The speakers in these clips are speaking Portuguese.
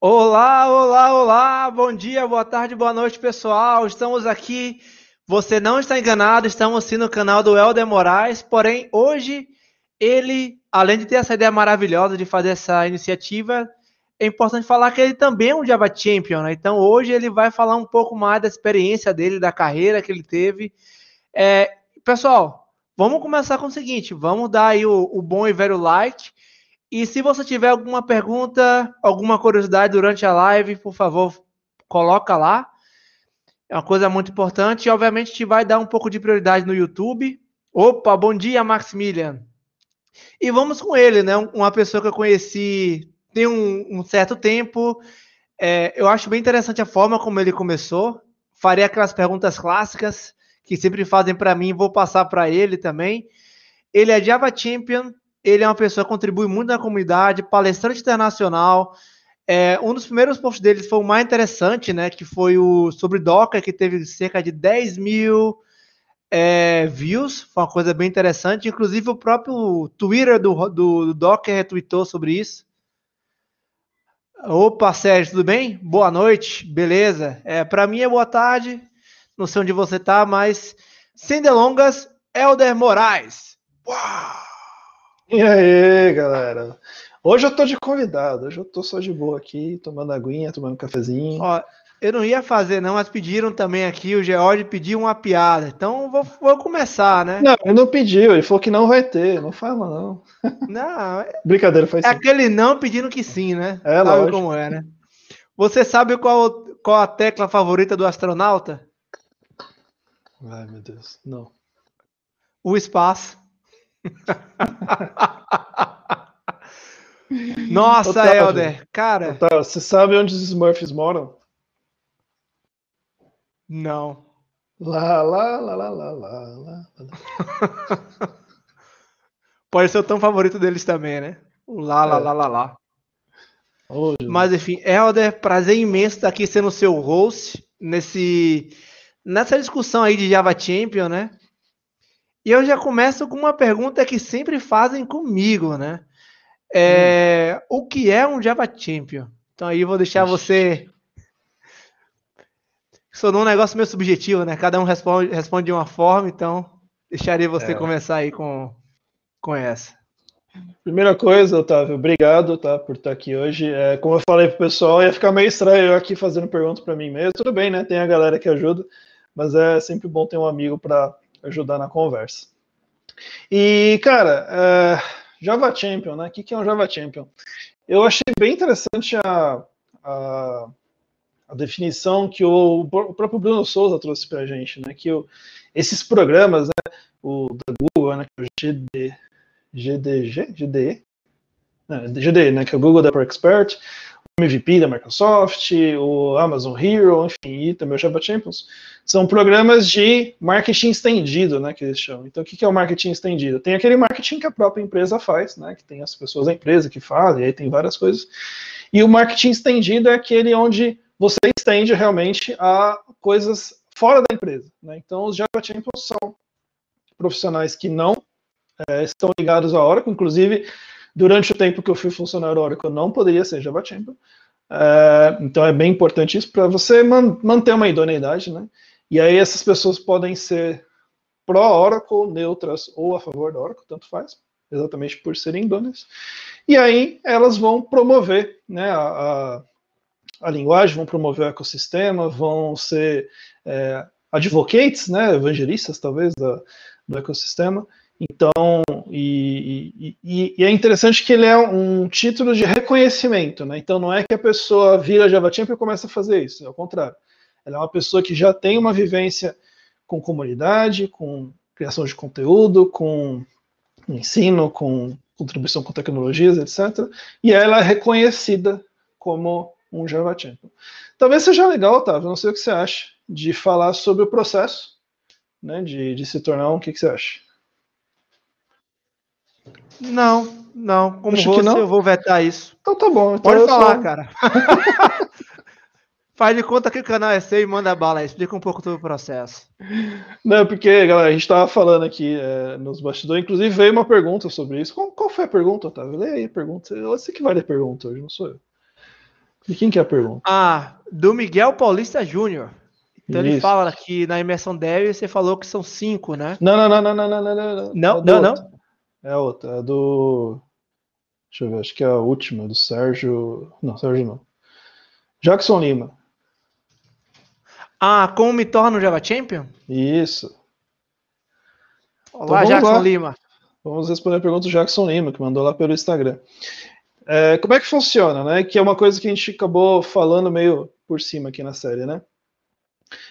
Olá, olá, olá, bom dia, boa tarde, boa noite, pessoal. Estamos aqui, você não está enganado, estamos sim no canal do Helder Moraes, porém, hoje, ele, além de ter essa ideia maravilhosa de fazer essa iniciativa, é importante falar que ele também é um Java Champion, né? Então, hoje ele vai falar um pouco mais da experiência dele, da carreira que ele teve. É, pessoal, vamos começar com o seguinte, vamos dar aí o, o bom e velho like, e se você tiver alguma pergunta, alguma curiosidade durante a live, por favor, coloca lá. É uma coisa muito importante. E, obviamente, gente vai dar um pouco de prioridade no YouTube. Opa, bom dia, Maximilian. E vamos com ele, né? Uma pessoa que eu conheci tem um, um certo tempo. É, eu acho bem interessante a forma como ele começou. Farei aquelas perguntas clássicas que sempre fazem para mim, vou passar para ele também. Ele é Java Champion, ele é uma pessoa que contribui muito na comunidade, palestrante internacional. É, um dos primeiros posts dele foi o mais interessante, né? Que foi o sobre Docker, que teve cerca de 10 mil é, views. Foi uma coisa bem interessante. Inclusive, o próprio Twitter do, do, do Docker retweetou sobre isso. Opa, Sérgio, tudo bem? Boa noite, beleza? É, Para mim é boa tarde, não sei onde você tá, mas sem delongas, Helder Moraes. Uau! E aí, galera? Hoje eu tô de convidado, hoje eu tô só de boa aqui, tomando aguinha, tomando cafezinho. Ó, eu não ia fazer, não, mas pediram também aqui, o George pediu uma piada. Então vou, vou começar, né? Não, ele não pediu, ele falou que não vai ter, não fala, não. Não, é, Brincadeira, faz é sim. aquele não pedindo que sim, né? É, sabe lógico. como é, né? Você sabe qual, qual a tecla favorita do astronauta? Ai, meu Deus, não. O espaço. Nossa, Otávio. Helder, cara, Tá, você sabe onde os Smurfs moram? não. Lá, lá, lá, lá, lá, lá, lá. lá. Pode ser o tão favorito deles também, né? O lá, lá, É. lá, lá, lá. Jesus. Mas enfim, Helder, prazer imenso estar aqui sendo seu host nesse, nessa discussão aí de Java Champion, né? E eu já começo com uma pergunta que sempre fazem comigo, né? É, O que é um Java Champion? Então aí eu vou deixar você. É um negócio meio subjetivo, né? Cada um responde, responde de uma forma, então deixaria você É. começar aí com, com essa. Primeira coisa, Otávio, obrigado, tá, por estar aqui hoje. É, como eu falei pro pessoal, ia ficar meio estranho eu aqui fazendo pergunta para mim mesmo. Tudo bem, né? Tem a galera que ajuda, mas é sempre bom ter um amigo para ajudar na conversa. E, cara, é, Java Champion, né? O que que é um Java Champion? Eu achei bem interessante a, a, a definição que o, o próprio Bruno Souza trouxe para a gente, né? Que o- esses programas, né? O da Google, né? é o GD, GDG? GDE? Não, GDE, né? Que é o Google Developer Expert, MVP da Microsoft, o Amazon Hero, enfim, e também o Java Champions, são programas de marketing estendido, né? Que eles chamam. Então, o que é o marketing estendido? Tem aquele marketing que a própria empresa faz, né? Que tem as pessoas da empresa que fazem, aí tem várias coisas. E o marketing estendido é aquele onde você estende realmente a coisas fora da empresa. Né? Então, os Java Champions são profissionais que não é, estão ligados à Oracle, inclusive durante o tempo que eu fui funcionário Oracle, eu não poderia ser Java Champion. É, então é bem importante isso para você man manter uma idoneidade, né? E aí essas pessoas podem ser pró-Oracle, neutras ou a favor da Oracle, tanto faz, exatamente por serem idôneas. E aí elas vão promover né, a, a, a linguagem, vão promover o ecossistema, vão ser é, advocates, né, evangelistas talvez da, do ecossistema. Então, e, e, e, é interessante que ele é um título de reconhecimento, né? Então não é que a pessoa vira Java Champion e começa a fazer isso, é o contrário. Ela é uma pessoa que já tem uma vivência com comunidade, com criação de conteúdo, com ensino, com contribuição com tecnologias, etc. E ela é reconhecida como um Java Champion. Talvez seja legal, Otávio, não sei o que você acha, de falar sobre o processo né, de, de se tornar um. O que, que você acha? Não, não. Como Acho você, não? eu vou vetar isso. Então tá bom. Então Pode falar, só- cara. Faz de conta que o canal é seu e manda bala. Explica um pouco do processo. Não, porque, galera, a gente tava falando aqui é, nos bastidores, inclusive veio uma pergunta sobre isso. Qual, qual foi a pergunta, Otávio? Lê aí a pergunta. Você que vai ler a pergunta hoje, não sou eu. E quem que é a pergunta? Ah, do Miguel Paulista Júnior. Então Isso. ele fala que na imersão dev você falou que são cinco, né? Não, não, não, não, não, não, não. Não, não, não. não. É outra, é do. Deixa eu ver, acho que é a última, do Sérgio. Não, Sérgio não. Jackson Lima. Ah, como me torno Java Champion? Isso. Olá, então, Jackson lá. Lima. Vamos responder a pergunta do Jackson Lima, que mandou lá pelo Instagram. É, como é que funciona, né? Que é uma coisa que a gente acabou falando meio por cima aqui na série, né?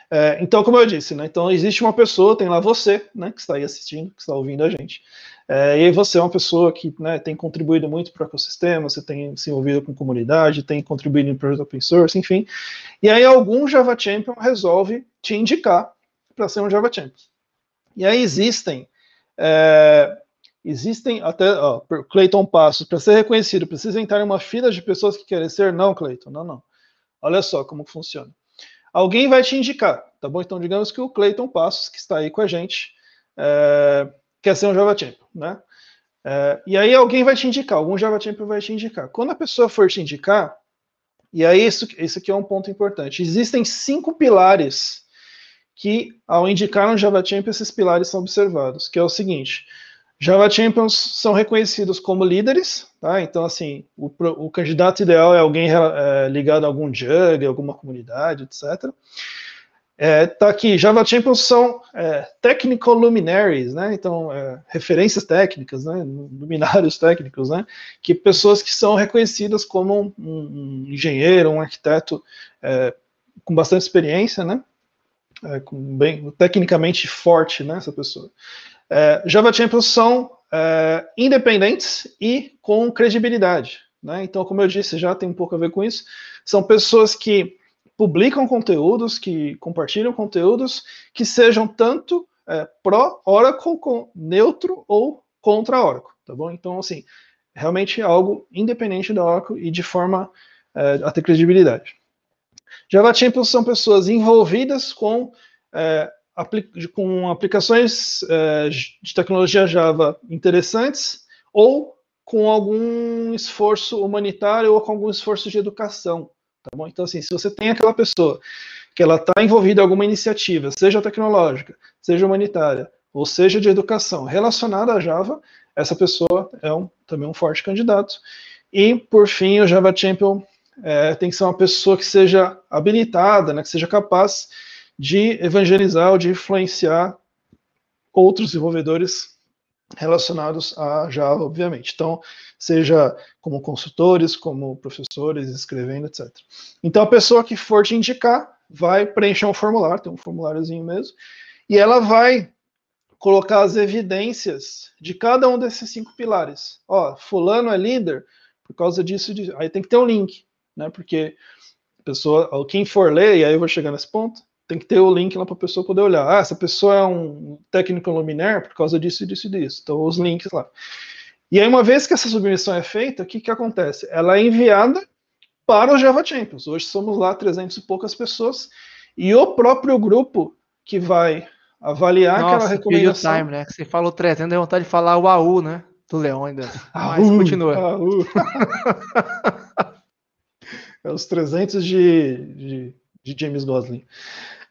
É, então, como eu disse, né? Então existe uma pessoa, tem lá você, né? Que está aí assistindo, que está ouvindo a gente. É, e você é uma pessoa que né, tem contribuído muito para o ecossistema, você tem se envolvido com comunidade, tem contribuído em projetos open source, enfim. E aí algum Java Champion resolve te indicar para ser um Java Champion. E aí existem é, existem até ó, Clayton Passos para ser reconhecido precisa entrar em uma fila de pessoas que querem ser não Clayton não não olha só como funciona alguém vai te indicar tá bom então digamos que o Clayton Passos que está aí com a gente é, quer ser um Java Champion, né? É, e aí alguém vai te indicar, algum Java Champion vai te indicar. Quando a pessoa for te indicar, e aí isso, isso aqui é um ponto importante, existem cinco pilares que, ao indicar um Java Champion, esses pilares são observados, que é o seguinte, Java Champions são reconhecidos como líderes, tá? Então, assim, o, o candidato ideal é alguém é, ligado a algum jug, alguma comunidade, etc. É, tá aqui, Java Champions são é, technical luminaries, né? Então, é, referências técnicas, né? Luminários técnicos, né? Que pessoas que são reconhecidas como um, um engenheiro, um arquiteto é, com bastante experiência, né? É, com bem, tecnicamente forte, né? Essa pessoa. É, Java Champions são independentes e com credibilidade, né? Então, como eu disse, já tem um pouco a ver com isso. São pessoas que publicam conteúdos, que compartilham conteúdos que sejam tanto é, pró-Oracle, neutro ou contra Oracle, tá bom? Então, assim, realmente é algo independente da Oracle e de forma é, a ter credibilidade. Java Champions são pessoas envolvidas com, é, apli com aplicações é, de tecnologia Java interessantes ou com algum esforço humanitário ou com algum esforço de educação. Tá bom? Então, assim, se você tem aquela pessoa que ela está envolvida em alguma iniciativa, seja tecnológica, seja humanitária, ou seja de educação relacionada a Java, essa pessoa é um, também um forte candidato. E, por fim, o Java Champion é, tem que ser uma pessoa que seja habilitada, né, que seja capaz de evangelizar ou de influenciar outros desenvolvedores relacionados a Java, obviamente. Então, seja como consultores, como professores, escrevendo, etc. Então, a pessoa que for te indicar vai preencher um formulário, tem um formuláriozinho mesmo, e ela vai colocar as evidências de cada um desses cinco pilares. Ó, fulano é líder por causa disso, disso. aí tem que ter um link, né? Porque a pessoa, quem for ler, e aí eu vou chegar nesse ponto, tem que ter o link lá para a pessoa poder olhar. Ah, essa pessoa é um técnico luminar por causa disso, disso e disso. Então, os links lá. E aí, uma vez que essa submissão é feita, o que, que acontece? Ela é enviada para o Java Champions. Hoje somos lá 300 e poucas pessoas. E o próprio grupo que vai avaliar Nossa, aquela recomendação. Time, né? Você falou 300, deu vontade de falar o AU, né? Do Leão ainda. Mas AU, continua. AU. é os 300 de, de, de James Gosling.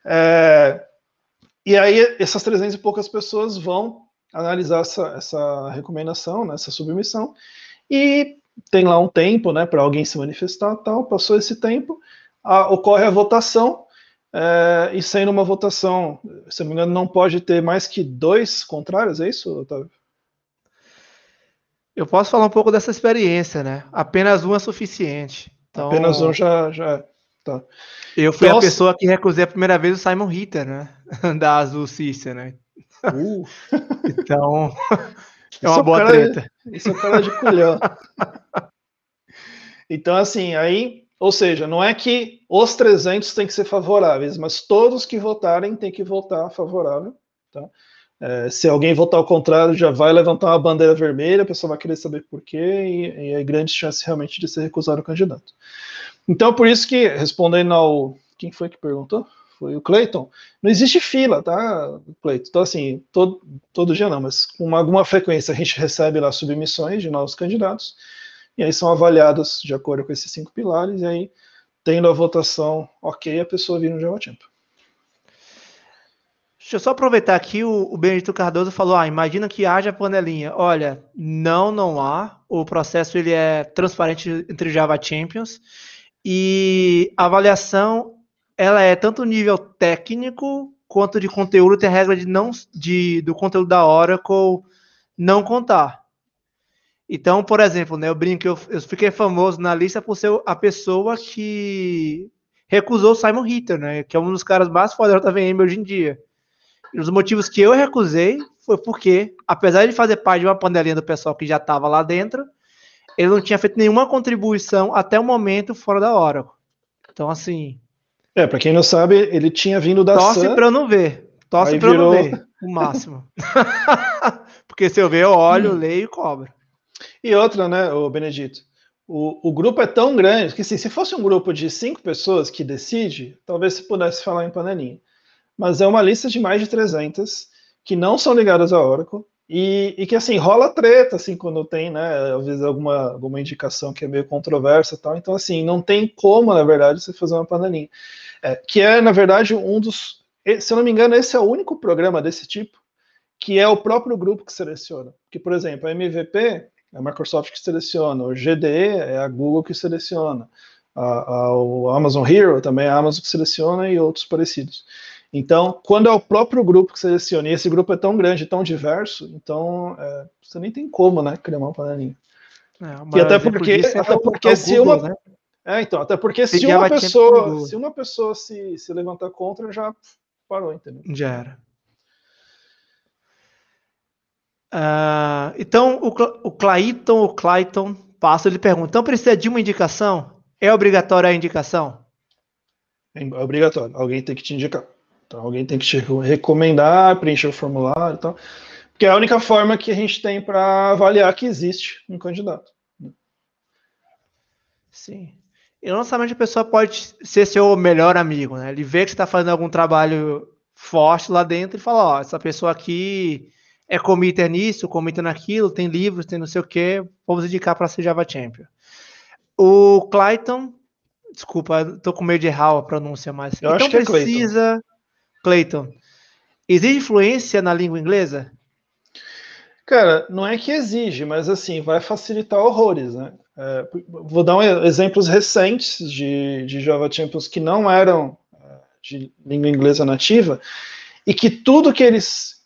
É, e aí, essas 300 e poucas pessoas vão analisar essa, essa recomendação, né, essa submissão, e tem lá um tempo né, para alguém se manifestar tal. Passou esse tempo, a, ocorre a votação, é, e sendo uma votação, se não me engano, não pode ter mais que dois contrários, é isso, Otávio? Eu posso falar um pouco dessa experiência, né? Apenas um é suficiente. Então... Apenas um já, já Tá. Eu fui Nossa. a pessoa que recusei a primeira vez o Simon Ritter, né? Da Azul Cícia, né? Uh. Então, é uma boa treta. Isso é cara de culhão. então, assim, aí, ou seja, não é que os 300 têm que ser favoráveis, mas todos que votarem têm que votar favorável, tá? É, se alguém votar ao contrário, já vai levantar uma bandeira vermelha, a pessoa vai querer saber por quê, e, e é grande chance realmente de ser recusado o candidato. Então, por isso que, respondendo ao. Quem foi que perguntou? Foi o Clayton. Não existe fila, tá, Clayton? Então, assim, todo, todo dia não, mas com alguma frequência a gente recebe lá submissões de novos candidatos, e aí são avaliados de acordo com esses cinco pilares, e aí tendo a votação ok, a pessoa vira um Java Champion. Deixa eu só aproveitar aqui, o, o Benedito Cardoso falou, ah, imagina que haja panelinha. Olha, não, não há. O processo ele é transparente entre Java Champions e a avaliação ela é tanto nível técnico quanto de conteúdo. Tem regra de não de, do conteúdo da Oracle não contar. Então, por exemplo, né, eu brinco, eu, eu fiquei famoso na lista por ser a pessoa que recusou Simon Ritter, né, que é um dos caras mais fodas da VM hoje em dia. E os motivos que eu recusei foi porque, apesar de fazer parte de uma panelinha do pessoal que já estava lá dentro, ele não tinha feito nenhuma contribuição até o momento fora da Oracle. Então, assim. É, para quem não sabe, ele tinha vindo da Torce Sun, para eu não ver. Torce para virou... eu não ver, o máximo. porque se eu ver, eu olho, hum. leio e cobro. E outra, né, o Benedito? O, o grupo é tão grande que assim, se fosse um grupo de cinco pessoas que decide, talvez se pudesse falar em panelinha. Mas é uma lista de mais de 300 que não são ligadas à Oracle e, e, que assim rola treta assim quando tem, né, às vezes alguma, alguma indicação que é meio controversa, tal. Então assim não tem como na verdade você fazer uma panelinha, é, que é na verdade um dos, se eu não me engano esse é o único programa desse tipo que é o próprio grupo que seleciona. Que por exemplo a MVP é a Microsoft que seleciona, o GDE é a Google que seleciona, a, a, o Amazon Hero também é a Amazon que seleciona e outros parecidos. Então, quando é o próprio grupo que seleciona, e esse grupo é tão grande, tão diverso, então é, você nem tem como, né, criar uma panelinha. É, e até porque, é até porque se Google, uma, né? é, então, até porque se uma pessoa, se uma pessoa se, se levantar contra, já parou, entendeu? Já era. Uh, então, o, o Clayton, o Clayton passa, ele pergunta: então precisa de uma indicação? É obrigatória a indicação? É obrigatório, alguém tem que te indicar. Então, alguém tem que te recomendar, preencher o formulário e tal. Porque é a única forma que a gente tem para avaliar que existe um candidato. Sim. E não somente a pessoa pode ser seu melhor amigo, né? Ele vê que você está fazendo algum trabalho forte lá dentro e fala: Ó, essa pessoa aqui é committer nisso, committer naquilo, tem livros, tem não sei o que, vamos indicar para ser Java Champion. O Clayton, desculpa, estou com medo de errar a pronúncia, mas Eu então acho precisa, Clayton. Clayton, exige influência na língua inglesa? Cara, não é que exige, mas assim, vai facilitar horrores, né? É, vou dar um, exemplos recentes de, de Java Champions que não eram é, de língua inglesa nativa e que tudo que eles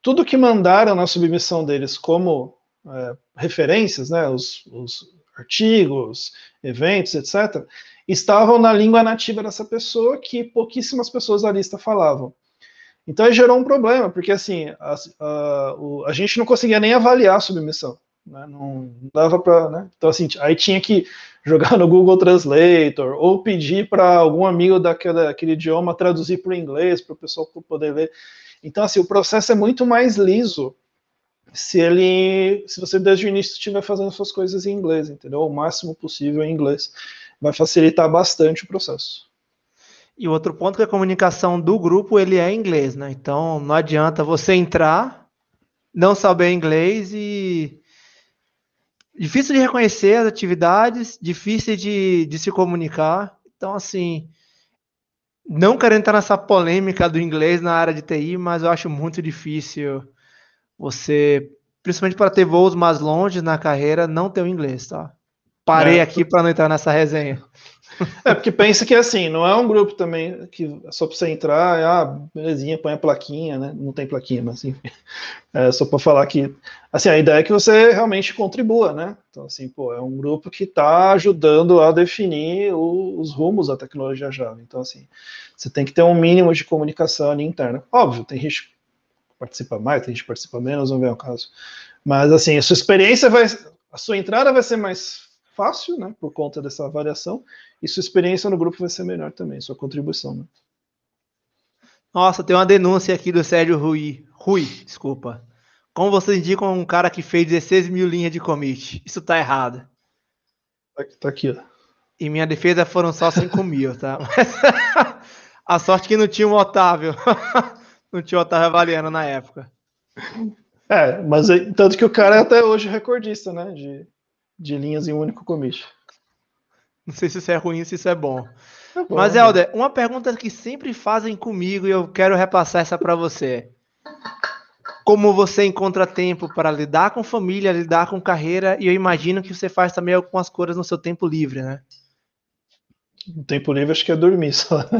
tudo que mandaram na submissão deles como é, referências, né, os, os, artigos, eventos, etc., estavam na língua nativa dessa pessoa que pouquíssimas pessoas da lista falavam. Então gerou um problema, porque assim, a, a, a gente não conseguia nem avaliar a submissão. Né, não dava para. Né, então, assim, aí tinha que jogar no Google Translator ou pedir para algum amigo daquele idioma traduzir para o inglês para o pessoal poder ler. Então, assim, o processo é muito mais liso se ele, se você desde o início estiver fazendo suas coisas em inglês, entendeu? O máximo possível em inglês, vai facilitar bastante o processo. E outro ponto é que a comunicação do grupo ele é em inglês, né? Então não adianta você entrar, não saber inglês e difícil de reconhecer as atividades, difícil de, de se comunicar. Então assim, não querendo entrar nessa polêmica do inglês na área de TI, mas eu acho muito difícil você, principalmente para ter voos mais longe na carreira, não ter o inglês, tá? Parei é, aqui para não entrar nessa resenha. É, porque pensa que assim, não é um grupo também que só para você entrar, ah, belezinha, põe a plaquinha, né? Não tem plaquinha, mas enfim. É só para falar que, assim, a ideia é que você realmente contribua, né? Então, assim, pô, é um grupo que está ajudando a definir o, os rumos da tecnologia Java. Então, assim, você tem que ter um mínimo de comunicação ali interna. Óbvio, tem gente que participa mais, tem gente que participa menos, não vem ao caso. Mas, assim, a sua experiência vai, a sua entrada vai ser mais fácil, né, por conta dessa variação, e sua experiência no grupo vai ser melhor também, sua contribuição, né? Nossa, tem uma denúncia aqui do Sérgio Rui. Rui, desculpa. Como vocês indicam um cara que fez 16 mil linhas de commit? Isso tá errado. Tá, tá aqui, ó. E minha defesa foram só 5 mil, tá? a sorte que não tinha um Otávio. não tinha o Otávio avaliando na época. É, mas tanto que o cara é até hoje recordista, né? De de linhas em um único commit. Não sei se isso é ruim se isso é bom. É bom Mas, Helder, uma pergunta que sempre fazem comigo e eu quero repassar essa para você. Como você encontra tempo para lidar com família, lidar com carreira, e eu imagino que você faz também algumas coisas no seu tempo livre, né? No tempo livre acho que é dormir só.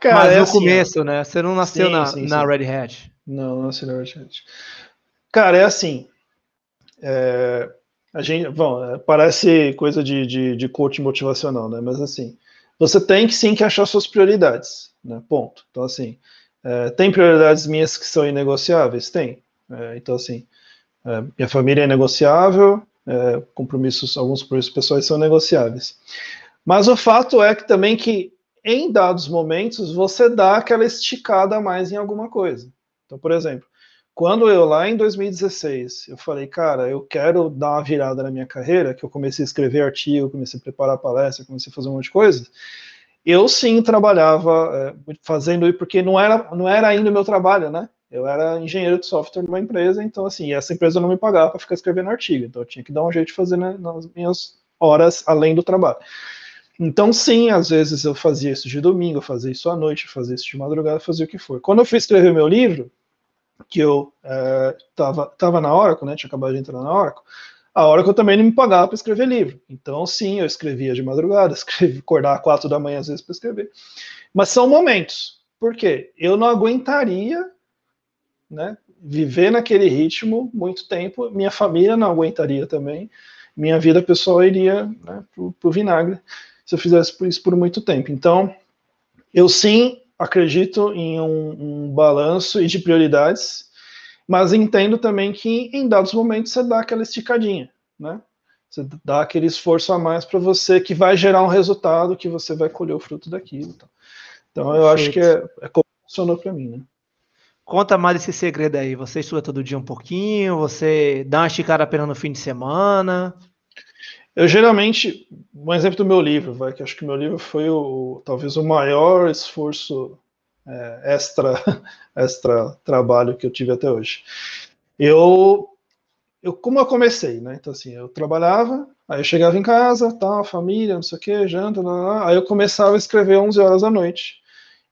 Cara, Mas é no assim, começo, né? Você não nasceu sim, na, sim, na sim. Red Hat. Não, não nasci na Red Hat. Cara, é assim. É, a gente, bom, é, parece coisa de, de, de coach motivacional, né? Mas assim, você tem que sim que achar suas prioridades, né? Ponto. Então, assim, é, tem prioridades minhas que são inegociáveis? Tem. É, então, assim, é, minha família é negociável, é, compromissos, alguns compromissos pessoais são negociáveis. Mas o fato é que também que em dados momentos você dá aquela esticada a mais em alguma coisa. Então, por exemplo, quando eu lá em 2016, eu falei, cara, eu quero dar uma virada na minha carreira, que eu comecei a escrever artigo, comecei a preparar palestra, comecei a fazer um monte de coisa, eu sim trabalhava é, fazendo isso, porque não era, não era ainda o meu trabalho, né? Eu era engenheiro de software de uma empresa, então assim, essa empresa não me pagava para ficar escrevendo artigo, então eu tinha que dar um jeito de fazer né, nas minhas horas além do trabalho. Então, sim, às vezes eu fazia isso de domingo, eu fazia isso à noite, eu fazia isso de madrugada, fazia o que for. Quando eu fui escrever meu livro, que eu estava é, na Oracle, né, tinha acabado de entrar na Oracle, a Oracle também não me pagava para escrever livro. Então, sim, eu escrevia de madrugada, escrevi, acordar às quatro da manhã às vezes para escrever. Mas são momentos. Por quê? Eu não aguentaria né, viver naquele ritmo muito tempo, minha família não aguentaria também, minha vida pessoal iria né, para o vinagre se eu fizesse isso por muito tempo. Então, eu sim acredito em um, um balanço e de prioridades, mas entendo também que em dados momentos você dá aquela esticadinha, né? Você dá aquele esforço a mais para você que vai gerar um resultado que você vai colher o fruto daquilo. Então, então eu acho que é, é como funcionou para mim, né? Conta mais esse segredo aí. Você estuda todo dia um pouquinho? Você dá uma esticada apenas no fim de semana? Eu geralmente, um exemplo do meu livro, vai, que acho que o meu livro foi o, talvez o maior esforço é, extra, extra trabalho que eu tive até hoje. Eu, eu, como eu comecei, né? Então assim, eu trabalhava, aí eu chegava em casa, tal, família, não sei o que, janta, lá, lá, aí eu começava a escrever 11 horas da noite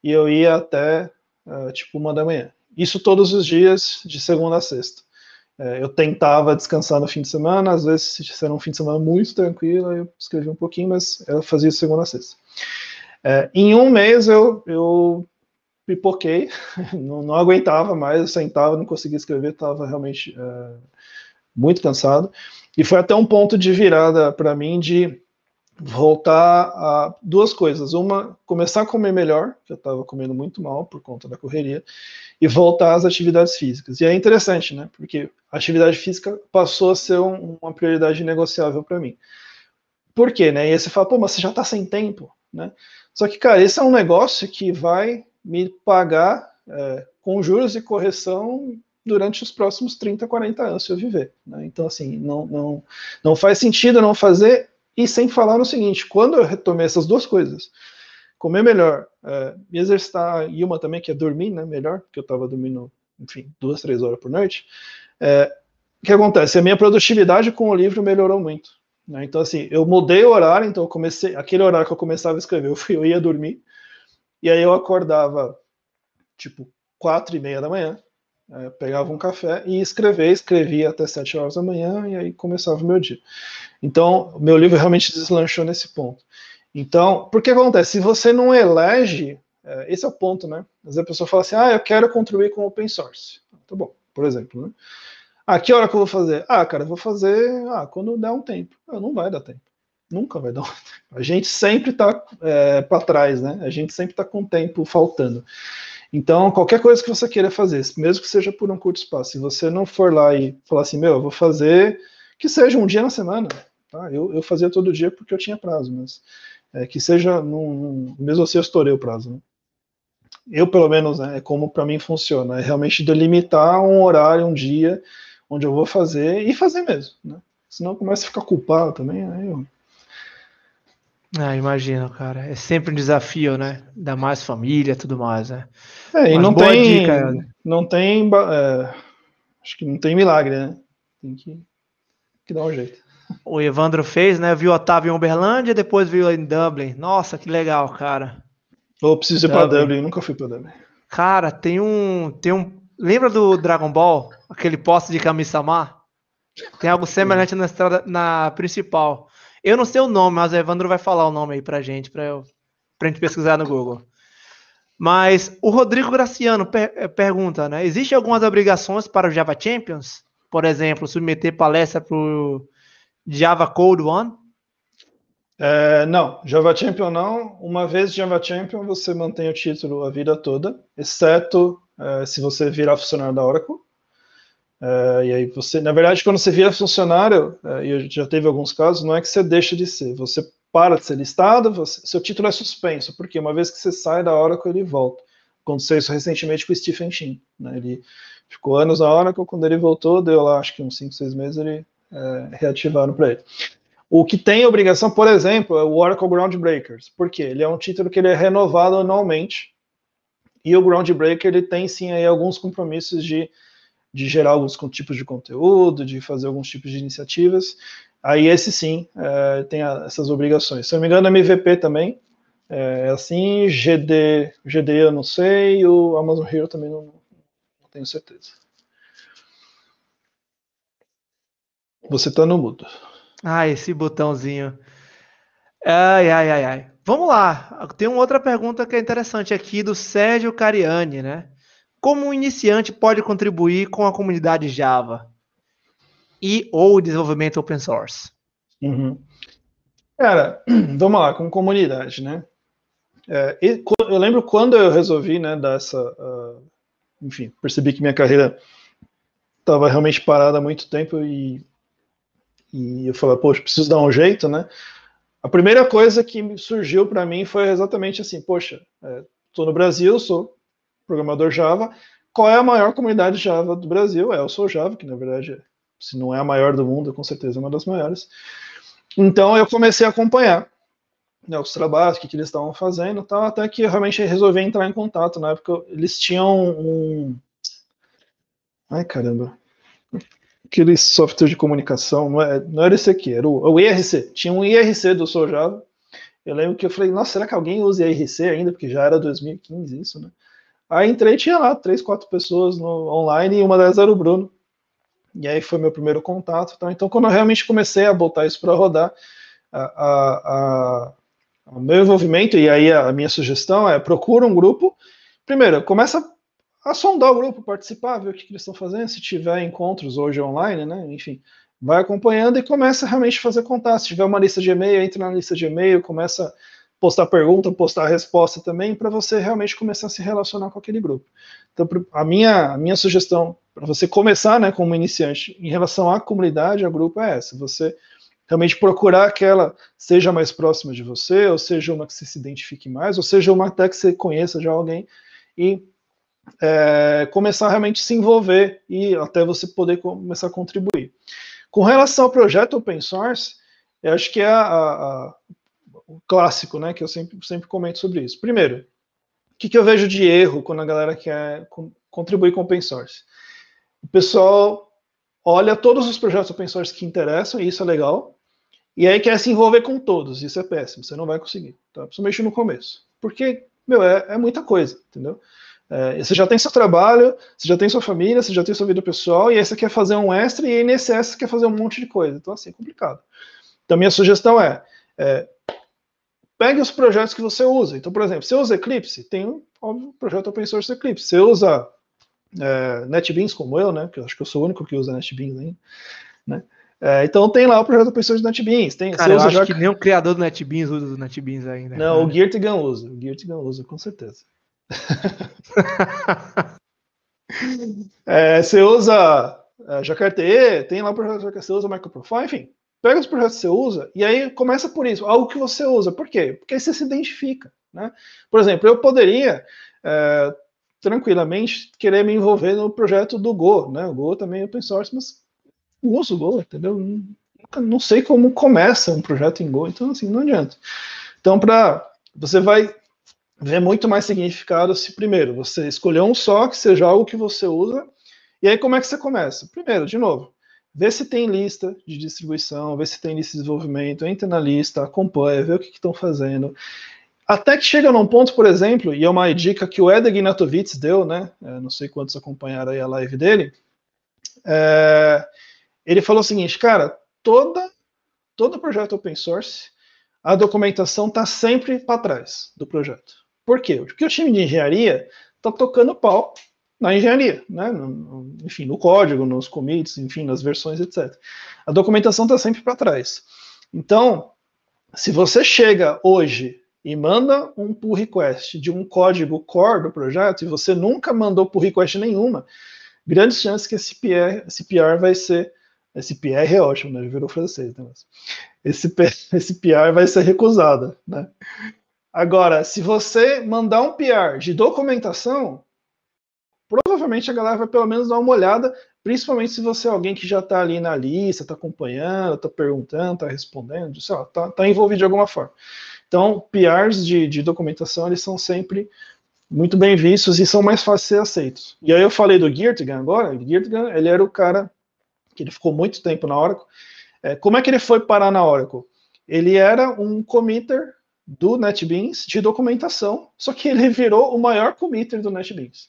e eu ia até uh, tipo uma da manhã. Isso todos os dias, de segunda a sexta. É, eu tentava descansar no fim de semana, às vezes se era um fim de semana muito tranquilo, eu escrevia um pouquinho, mas eu fazia segunda a sexta. É, em um mês eu, eu pipoquei, não, não, aguentava mais, eu sentava, não conseguia escrever, estava realmente é, muito cansado. E foi até um ponto de virada para mim de voltar a duas coisas. Uma, começar a comer melhor, que eu estava comendo muito mal por conta da correria, e voltar às atividades físicas. E é interessante, né? Porque a atividade física passou a ser um, uma prioridade negociável para mim. Por quê, né? E aí você fala, pô, mas você já está sem tempo, né? Só que, cara, esse é um negócio que vai me pagar é, com juros e correção durante os próximos 30, 40 anos se eu viver. Né? Então, assim, não, não, não faz sentido não fazer e sem falar no seguinte, quando eu retomei essas duas coisas, comer melhor, é, me exercitar, e uma também que é dormir, né, melhor, porque eu estava dormindo, enfim, duas, três horas por noite, é, o que acontece? A minha produtividade com o livro melhorou muito. Né? Então, assim, eu mudei o horário, então eu comecei, aquele horário que eu começava a escrever, eu, fui, eu ia dormir, e aí eu acordava, tipo, quatro e meia da manhã, é, pegava um café e escrevia, escrevia até sete horas da manhã e aí começava o meu dia. Então, meu livro realmente deslanchou nesse ponto. Então, por que acontece? Se você não elege, é, esse é o ponto, né? Às vezes a pessoa fala assim, ah, eu quero contribuir com open source. Tá bom, por exemplo, né? Ah, que hora que eu vou fazer? Ah, cara, eu vou fazer ah, quando der um tempo. Ah, não vai dar tempo. Nunca vai dar um tempo. A gente sempre está é, para trás, né? A gente sempre está com o tempo faltando. Então, qualquer coisa que você queira fazer, mesmo que seja por um curto espaço, se você não for lá e falar assim, meu, eu vou fazer que seja um dia na semana, tá? Eu, eu fazia todo dia porque eu tinha prazo, mas é, que seja, num, mesmo assim eu estourei o prazo, né? Eu, pelo menos, né, é como para mim funciona, é realmente delimitar um horário, um dia, onde eu vou fazer e fazer mesmo, né? Senão começa a ficar culpado também, aí eu ah, imagino, cara. É sempre um desafio, né? Ainda mais família, tudo mais, né? É, e Mas não tem, dica, não tem, é, acho que não tem milagre, né? Tem que, que dar um jeito. o Evandro fez, né? Viu Otávio em Uberlândia, depois viu em Dublin. Nossa, que legal, cara. Eu preciso ir Dublin. pra Dublin, nunca fui pra Dublin. Cara, tem um. Tem um. Lembra do Dragon Ball? Aquele poste de Kami-sama? Tem algo semelhante na estrada na principal. Eu não sei o nome, mas o Evandro vai falar o nome aí pra gente, pra, eu, pra gente pesquisar no Google. Mas o Rodrigo Graciano per eh, pergunta, né? Existem algumas obrigações para o Java Champions? Por exemplo, submeter palestra para o Java Code One? É, não, Java Champion não. Uma vez Java Champion, você mantém o título a vida toda, exceto é, se você virar funcionário da Oracle. É, e aí você, na verdade, quando você vira funcionário, é, e já teve alguns casos, não é que você deixa de ser, você para de ser listado, você, seu título é suspenso, porque uma vez que você sai da Oracle, ele volta. Aconteceu isso recentemente com o Stephen Chin. Né? Ele ficou anos na Oracle, quando ele voltou, deu lá acho que uns 5, 6 meses, ele é, reativaram para ele. O que tem obrigação, por exemplo, é o Oracle Groundbreakers. Por quê? Ele é um título que ele é renovado anualmente. E o Groundbreaker ele tem sim aí alguns compromissos de de gerar alguns tipos de conteúdo, de fazer alguns tipos de iniciativas. Aí esse sim é, tem a, essas obrigações. Se eu não me engano, MVP também é, é assim, GD, GD eu não sei, o Amazon Hero também não, não tenho certeza. Você está no mudo. Ah, esse botãozinho. Ai, ai, ai, ai. Vamos lá. Tem uma outra pergunta que é interessante aqui do Sérgio Cariani, né? Como um iniciante pode contribuir com a comunidade Java e ou desenvolvimento open source? Uhum. Cara, vamos lá, com comunidade, né? É, eu lembro quando eu resolvi, né, dar essa, uh, enfim, percebi que minha carreira estava realmente parada há muito tempo e, e eu falei, poxa, preciso dar um jeito, né? A primeira coisa que surgiu para mim foi exatamente assim, poxa, estou é, no Brasil, sou programador Java. Qual é a maior comunidade Java do Brasil? É o Sou Java, que na verdade, se não é a maior do mundo, com certeza é uma das maiores. Então eu comecei a acompanhar né, os trabalhos, o que, que eles estavam fazendo tal, até que eu realmente resolvi entrar em contato. Na época eles tinham um. Ai caramba. Aquele software de comunicação, não, é, não era esse aqui, era o, o IRC. Tinha um IRC do Sou Java. Eu lembro que eu falei, nossa, será que alguém usa IRC ainda? Porque já era 2015 isso, né? Aí entrei tinha lá três, quatro pessoas no, online e uma delas era o Bruno. E aí foi meu primeiro contato. Tá? Então, quando eu realmente comecei a botar isso para rodar, a, a, a, o meu envolvimento, e aí a, minha sugestão é procura um grupo. Primeiro, começa a sondar o grupo, participar, ver o que, que eles estão fazendo, se tiver encontros hoje online, né? Enfim, vai acompanhando e começa realmente a fazer contato. Se tiver uma lista de e-mail, entra na lista de e-mail, começa postar pergunta, postar resposta também, para você realmente começar a se relacionar com aquele grupo. Então, a minha, a minha sugestão para você começar né, como iniciante em relação à comunidade, ao grupo, é essa: você realmente procurar que ela seja mais próxima de você, ou seja uma que você se identifique mais, ou seja uma até que você conheça já alguém, e é, começar a realmente se envolver e até você poder começar a contribuir. Com relação ao projeto open source, eu acho que é a, a, o clássico, né, que eu sempre, sempre comento sobre isso. Primeiro, o que, que eu vejo de erro quando a galera quer contribuir com open source? O pessoal olha todos os projetos open source que interessam, e isso é legal, e aí quer se envolver com todos, isso é péssimo, você não vai conseguir, tá? principalmente no começo. Porque, meu, é, é muita coisa, entendeu? É, você já tem seu trabalho, você já tem sua família, você já tem sua vida pessoal, e aí você quer fazer um extra, e aí nesse extra você quer fazer um monte de coisa. Então, assim, é complicado. Então, minha sugestão é, é pegue os projetos que você usa. Então, por exemplo, você usa Eclipse, tem um óbvio, projeto open source Eclipse. Você usa é, NetBeans como eu, né? Que eu acho que eu sou o único que usa NetBeans ainda, né? É, então tem lá o projeto open source do NetBeans. Tem, Cara, eu acho já... que nem o criador do NetBeans usa o NetBeans ainda. Não, o Geertigan usa. O Geertigan usa, com certeza. é, você usa é, tem lá o projeto você usa MicroProfile, enfim. Pega os projetos que você usa e aí começa por isso, algo que você usa. Por quê? Porque aí você se identifica. Né? Por exemplo, eu poderia é, tranquilamente querer me envolver no projeto do Go. Né? O Go também é open source, mas uso o Go, entendeu? Não, não sei como começa um projeto em Go, então assim, não adianta. Então, para você vai ver muito mais significado se primeiro você escolher um só que seja algo que você usa, e aí como é que você começa? Primeiro, de novo, vê se tem lista de distribuição, vê se tem lista de desenvolvimento, entra na lista, acompanha, vê o que estão fazendo. Até que chega num ponto, por exemplo, e é uma dica que o Ed Ignatovic deu, né? É, não sei quantos acompanharam aí a live dele. É, ele falou o seguinte, cara, toda, todo projeto open source, a documentação está sempre para trás do projeto. Por quê? Porque o time de engenharia está tocando pau na engenharia, né? No, enfim, no código, nos commits, enfim, nas versões, etc. A documentação está sempre para trás. Então, se você chega hoje e manda um pull request de um código core do projeto e você nunca mandou pull request nenhuma, grandes chances que esse PR, esse PR vai ser. Esse PR é ótimo, né? Virou francês, né? Esse, esse PR vai ser recusado, né? Agora, se você mandar um PR de documentação, provavelmente a galera vai pelo menos dar uma olhada, principalmente se você é alguém que já está ali na lista, está acompanhando, está perguntando, está respondendo, está tá envolvido de alguma forma. Então, PRs de, de documentação, eles são sempre muito bem vistos e são mais fáceis de ser aceitos. E aí eu falei do Girtigan agora, o Girtigan, ele era o cara que ele ficou muito tempo na Oracle. É, como é que ele foi parar na Oracle? Ele era um committer do NetBeans de documentação, só que ele virou o maior committer do NetBeans.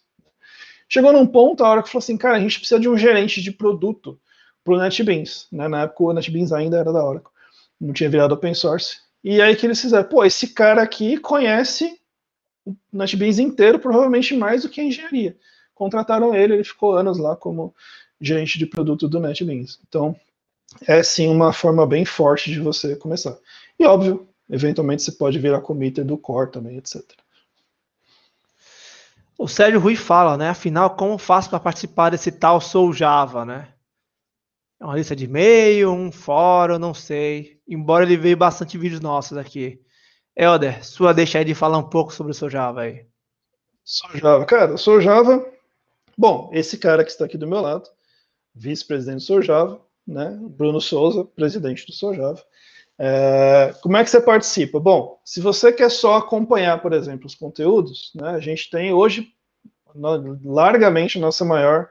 Chegou num ponto, a Oracle falou assim, cara, a gente precisa de um gerente de produto para o NetBeans. Né? Na época o NetBeans ainda era da Oracle, não tinha virado open source. E aí que eles fizeram, pô, esse cara aqui conhece o NetBeans inteiro, provavelmente mais do que a engenharia. Contrataram ele, ele ficou anos lá como gerente de produto do NetBeans. Então, é sim uma forma bem forte de você começar. E óbvio, eventualmente você pode virar committer do core também, etc. O Sérgio Rui fala, né? Afinal, como faço para participar desse tal Sou Java, né? É uma lista de e-mail, um fórum, não sei. Embora ele veio bastante vídeos nossos aqui. Helder, sua deixa aí de falar um pouco sobre o seu Java aí. Sou Java. Cara, sou Java. Bom, esse cara que está aqui do meu lado, vice-presidente do Sou Java, né? Bruno Souza, presidente do Sou Java. É, como é que você participa? Bom, se você quer só acompanhar, por exemplo, os conteúdos, né, a gente tem hoje largamente nossa maior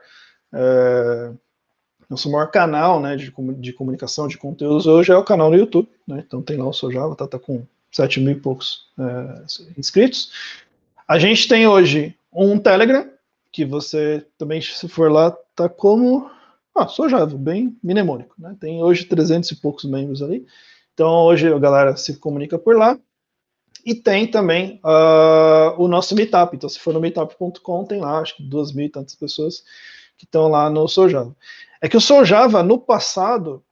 é, nosso maior canal né, de, de, comunicação de conteúdos hoje é o canal no YouTube. Né? Então tem lá o Sojava, tá, tá com 7 mil e poucos é, inscritos. A gente tem hoje um Telegram, que você também, se for lá, tá como. Ah, Sojava, bem mnemônico. Né? Tem hoje 300 e poucos membros ali. Então hoje a galera se comunica por lá. E tem também uh, o nosso Meetup. Então, se for no meetup.com, tem lá, acho que duas mil e tantas pessoas que estão lá no Sojava. É que o Sojava, no passado,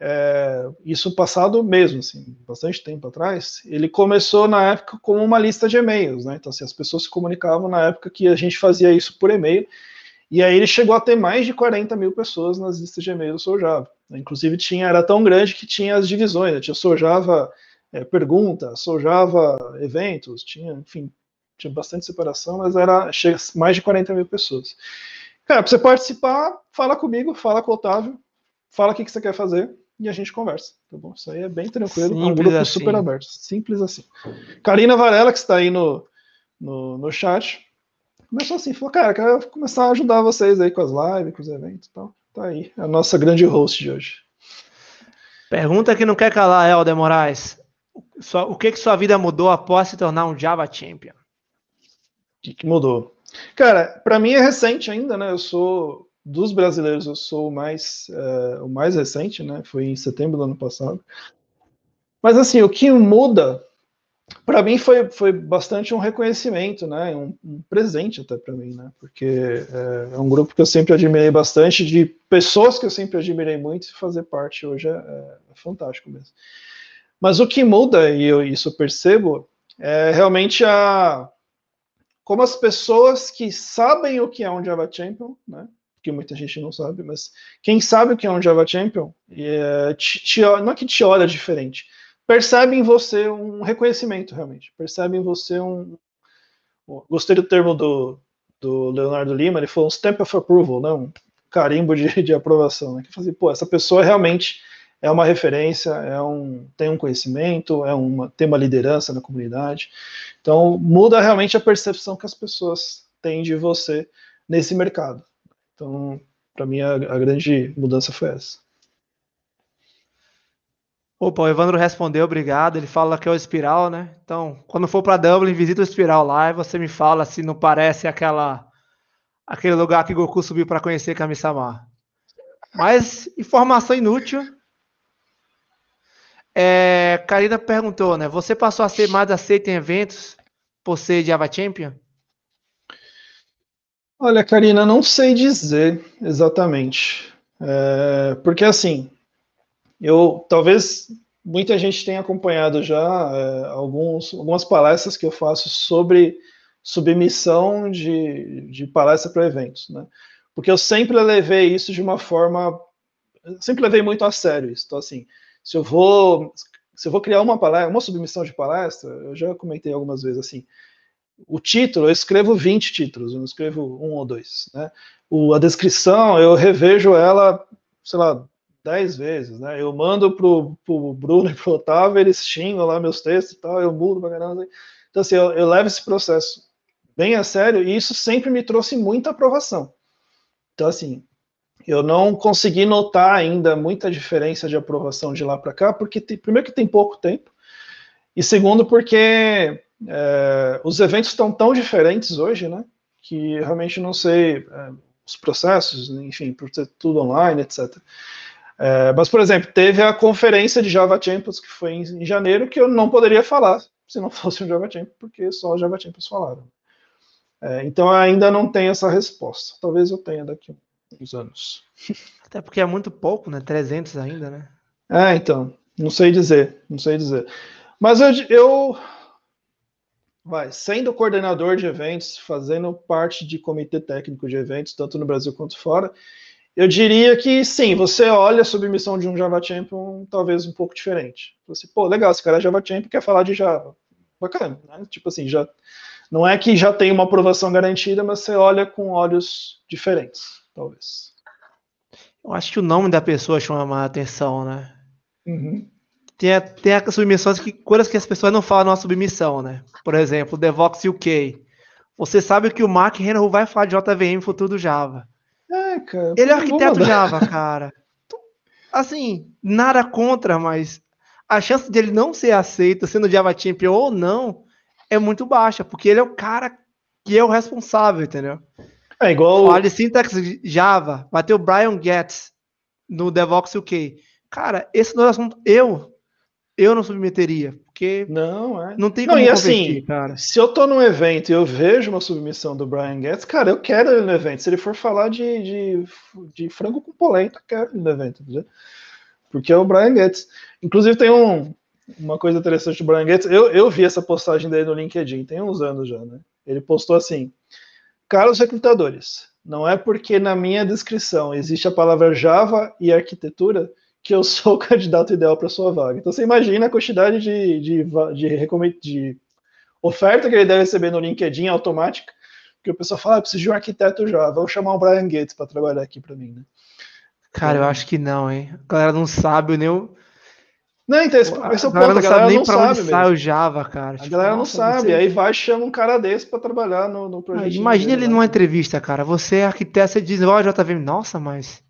é, isso passado mesmo, assim, bastante tempo atrás, ele começou na época como uma lista de e-mails, né? Então, assim, as pessoas se comunicavam na época que a gente fazia isso por e-mail, e aí ele chegou a ter mais de 40 mil pessoas nas listas de e-mail do Sojava. Inclusive, tinha, era tão grande que tinha as divisões, né? tinha Sojava é, pergunta, Sojava eventos, tinha, enfim, tinha bastante separação, mas era chega, mais de 40 mil pessoas. Cara, para você participar, fala comigo, fala com o Otávio, fala o que, que você quer fazer e a gente conversa, tá bom? Isso aí é bem tranquilo, Simples é um grupo assim. super aberto, simples assim. Karina Varela, que está aí no, no, no chat, começou assim, falou, cara, quero começar a ajudar vocês aí com as lives, com os eventos e tal. Tá aí, a nossa grande host de hoje. Pergunta que não quer calar, Helder Moraes. O que que sua vida mudou após se tornar um Java Champion? O que, que mudou? Cara, para mim é recente ainda, né? Eu sou dos brasileiros, eu sou o mais é, o mais recente, né? Foi em setembro do ano passado. Mas assim, o que muda para mim foi, foi bastante um reconhecimento, né? Um, um presente até para mim, né? Porque é, é, um grupo que eu sempre admirei bastante, de pessoas que eu sempre admirei muito, e fazer parte hoje é, é fantástico mesmo. Mas o que muda, e eu, isso eu percebo, é realmente a como as pessoas que sabem o que é um Java Champion, né? Que muita gente não sabe, mas quem sabe o que é um Java Champion, é, te, te, não é que te olha diferente, percebe em você um reconhecimento, realmente. Percebe em você um. Gostei do termo do, do Leonardo Lima, ele falou um stamp of approval, né? um carimbo de, de aprovação. Né? Que fazia, pô, essa pessoa realmente é uma referência, é um, tem um conhecimento, é uma, tem uma liderança na comunidade. Então, muda realmente a percepção que as pessoas têm de você nesse mercado. Então, para mim a, a, grande mudança foi essa. Opa, o Evandro respondeu, obrigado. Ele fala que é o Espiral, né? Então, quando for para Dublin, visita o Espiral lá e você me fala se não parece aquela aquele lugar que Goku subiu para conhecer Kami-sama. Mas informação inútil. É, Karina perguntou, né? Você passou a ser mais aceito em eventos por ser Java Champion? Olha, Karina, não sei dizer exatamente. É, porque assim, eu talvez muita gente tenha acompanhado já é, alguns, algumas palestras que eu faço sobre submissão de, de palestra para eventos, né? Porque eu sempre levei isso de uma forma, sempre levei muito a sério isso. Então assim, se eu vou se eu vou criar uma palestra, uma submissão de palestra, eu já comentei algumas vezes assim, o título, eu escrevo 20 títulos, eu não escrevo um ou dois, né? O, a descrição, eu revejo ela, sei lá, 10 vezes, né? Eu mando pro, pro Bruno e pro Otávio, eles xingam lá meus textos e tal, eu mudo pra caramba. Então, assim, eu, eu levo esse processo bem a sério e isso sempre me trouxe muita aprovação. Então, assim, eu não consegui notar ainda muita diferença de aprovação de lá para cá, porque tem, primeiro que tem pouco tempo, e segundo porque é, os eventos estão tão diferentes hoje, né? Que realmente não sei é, os processos, enfim, por ser tudo online, etc. É, mas, por exemplo, teve a conferência de Java Champions que foi em, em, janeiro que eu não poderia falar se não fosse o Java Champions, porque só os Java Champions falaram. É, então ainda não tenho essa resposta. Talvez eu tenha daqui uns anos. Até porque é muito pouco, né? 300 ainda, né? É, então. Não sei dizer, não sei dizer. Mas eu, eu Vai, sendo coordenador de eventos, fazendo parte de comitê técnico de eventos, tanto no Brasil quanto fora, eu diria que sim, você olha a submissão de um Java Champion talvez um pouco diferente. Você, pô, legal, esse cara é Java Champion quer falar de Java. Bacana, né? Tipo assim, já não é que já tem uma aprovação garantida, mas você olha com olhos diferentes, talvez. Eu acho que o nome da pessoa chama a atenção, né? Uhum. Tem, tem as submissões que coisas que as pessoas não falam na submissão, né? Por exemplo, Devox UK. Você sabe que o Mark Henry vai falar de JVM futuro do Java. É, cara. Ele é arquiteto Java, cara. Assim, nada contra, mas a chance dele não ser aceito sendo Java Champion ou não é muito baixa, porque ele é o cara que é o responsável, entendeu? É igual. Fale Syntax Java, vai ter o Brian Getz no Devox UK. Cara, esse não é assunto. Eu, eu não submeteria, porque não, é. não tem como não, e assim, cara. Se eu tô num evento e eu vejo uma submissão do Brian Getz, cara, eu quero ele no evento. Se ele for falar de, de, de frango com polenta, eu quero ele no evento, porque é o Brian Getz. Inclusive tem um, uma coisa interessante do Brian Getz, eu, eu vi essa postagem dele no LinkedIn, tem uns anos já, né? Ele postou assim, caros recrutadores, não é porque na minha descrição existe a palavra Java e arquitetura que eu sou o candidato ideal para sua vaga. Então você imagina a quantidade de, de, de, de, oferta que ele deve receber no LinkedIn automática, que o pessoal fala, ah, preciso de um arquiteto Java, vou chamar o Brian Gates para trabalhar aqui para mim, né? Cara, eu acho que não, hein? A galera não sabe nem o. Não, então esse, esse é o ponto, a galera nem não sabe onde sai o Java, cara. A tipo, galera não sabe, aí vai chama um cara desse para trabalhar no, no projeto. Ah, imagina ele numa entrevista, cara. Você é arquiteto, você diz, ó, oh, JVM, nossa, mas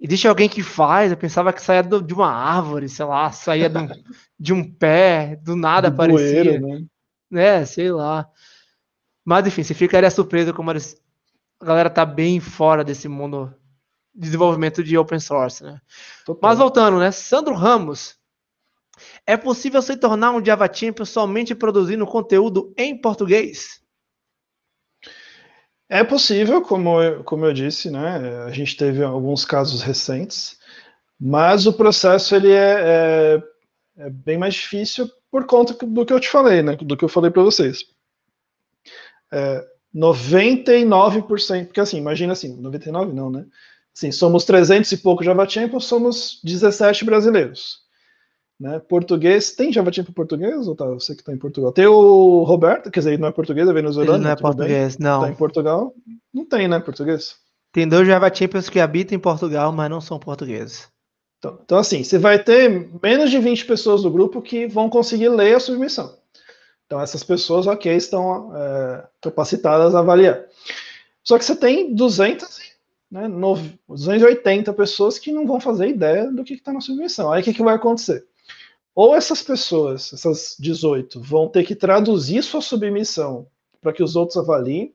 Existe alguém que faz, eu pensava que saía do, de uma árvore, sei lá, saía de um, de um pé, do nada do aparecia. Bueiro, né? É, sei lá. Mas enfim, você ficaria surpreso como eles, a galera tá bem fora desse mundo de desenvolvimento de open source, né? Mas voltando, né? Sandro Ramos. É possível se tornar um Java Champion somente produzindo conteúdo em português? É possível, como eu, como eu disse, né? A gente teve alguns casos recentes, mas o processo ele é, é, é bem mais difícil por conta do que eu te falei, né? Do que eu falei para vocês. É, 99%, porque assim, imagina assim, 99 não, né? Sim, somos 300 e pouco Java Champions, somos 17 brasileiros. Né? Português, tem Java para português ou tá? Você que está em Portugal. Tem o Roberto, quer dizer, ele não é português, é venezuelano. Ele não é português, bem. não. Tá em Portugal. Não tem, né, português? Tem dois Java Champions que habitam em Portugal, mas não são portugueses. Então, então, assim, você vai ter menos de 20 pessoas do grupo que vão conseguir ler a submissão. Então, essas pessoas, ok, estão é, capacitadas a avaliar. Só que você tem 200 né, 280 pessoas que não vão fazer ideia do que está na submissão. Aí o que, que vai acontecer? Ou essas pessoas, essas 18, vão ter que traduzir sua submissão para que os outros avaliem,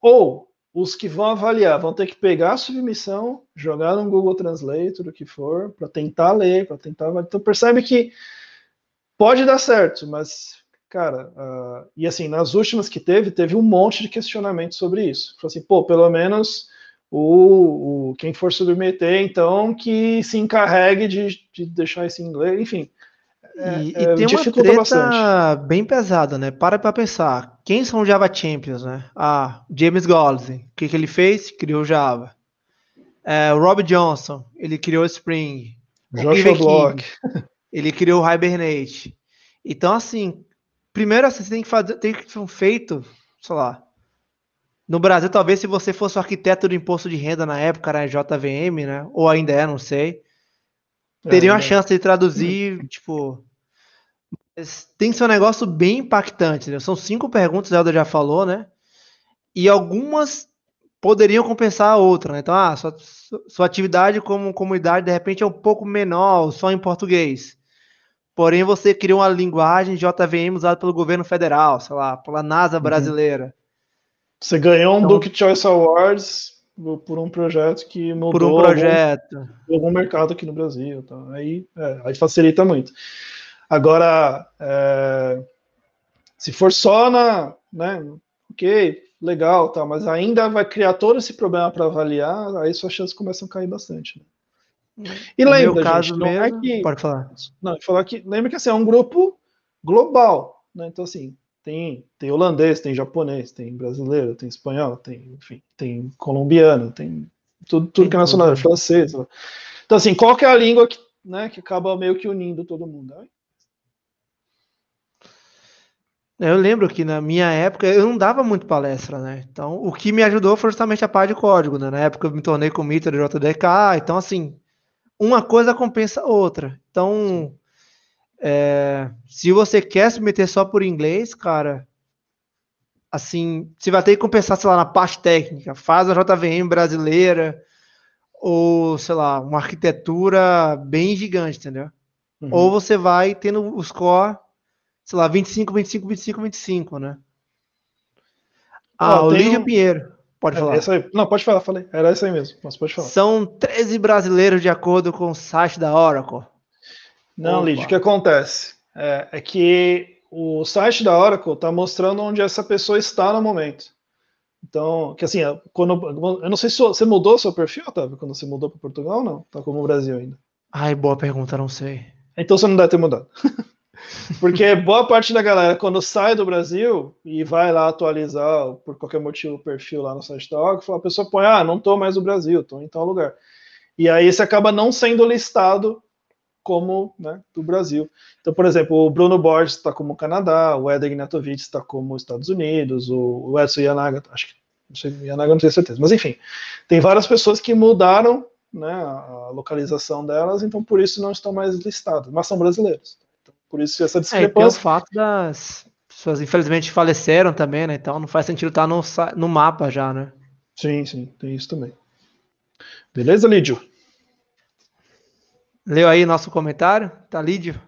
ou os que vão avaliar vão ter que pegar a submissão, jogar no Google Translate, o que for, para tentar ler, para tentar. Então percebe que pode dar certo, mas, cara, uh, e assim, nas últimas que teve, teve um monte de questionamento sobre isso. Falou assim, pô, pelo menos o, o quem for submeter, então, que se encarregue de, de deixar isso em inglês, enfim. É, e, é, tem uma treta bastante. bem pesada, né? Para pra pensar. Quem são Java Champions, né? Ah, James Goldstein. O que, que ele fez? Criou Java. É, Rob Johnson, ele criou Spring. Joshua Block. ele criou Hibernate. Então, assim, primeiro assim, você tem que fazer, tem que ser feito, sei lá. No Brasil, talvez se você fosse o arquiteto do imposto de renda na época, era JVM, né? Ou ainda é, não sei. Teria é, uma chance de traduzir, tipo, tem que ser um negócio bem impactante. Né? São cinco perguntas, a Elda já falou, né? E algumas poderiam compensar a outra. Né? Então, ah, sua, sua atividade como comunidade de repente é um pouco menor, só em português. Porém, você cria uma linguagem JVM usada pelo governo federal, sei lá, pela NASA uhum. brasileira. Você ganhou um então, Duke Choice Awards por um projeto que mudou por um projeto. Algum, algum mercado aqui no Brasil. Então, aí, é, aí facilita muito. Agora, é, se for só na, né, ok, legal, tá, mas ainda vai criar todo esse problema para avaliar, aí suas chances começam a cair bastante. Né? E no lembra, caso gente, mesmo, é que, pode falar. Não, falar que lembra que assim, é um grupo global, né? Então assim, tem, tem holandês, tem japonês, tem brasileiro, tem espanhol, tem, enfim, tem colombiano, tem tudo, tudo que é nacional, francês. Então assim, qual que é a língua que, né, que acaba meio que unindo todo mundo? Eu lembro que na minha época eu não dava muito palestra, né? Então o que me ajudou foi justamente a parte de código, né? Na época eu me tornei commiter de JDK, então assim, uma coisa compensa a outra. Então, é, se você quer se meter só por inglês, cara, assim, você vai ter que compensar, sei lá, na parte técnica, faz a JVM brasileira, ou, sei lá, uma arquitetura bem gigante, entendeu? Uhum. Ou você vai tendo os core sei lá, 25, 25, 25, 25, né? Ah, o Lígia um... Pinheiro. Pode é, falar. Não, pode falar, falei. Era isso aí mesmo. Mas pode falar. São 13 brasileiros de acordo com o site da Oracle. Não, Lídia, o que acontece? É, é, que o site da Oracle está mostrando onde essa pessoa está no momento. Então, que assim, quando, eu não sei se você mudou seu perfil, Otávio, quando você mudou para Portugal ou não? Tá como o Brasil ainda. Ai, boa pergunta, não sei. Então você não deve ter mudado. Porque boa parte da galera, quando sai do Brasil e vai lá atualizar, por qualquer motivo, o perfil lá no site da OG, a pessoa põe, ah, não tô mais no Brasil, tô em tal lugar. E aí você acaba não sendo listado como né, do Brasil. Então, por exemplo, o Bruno Borges está como Canadá, o Eder Ignatovic está como Estados Unidos, o Edson Yanaga, acho que não sei, Yanaga não tenho certeza, mas enfim, tem várias pessoas que mudaram né, a localização delas, então por isso não estão mais listados, mas são brasileiros. Por isso essa discrepância. É, o fato das pessoas infelizmente faleceram também, né? Então não faz sentido estar no, no mapa já, né? Sim, sim, tem isso também. Beleza, Lídio? Leu aí nosso comentário? Tá, Lídio?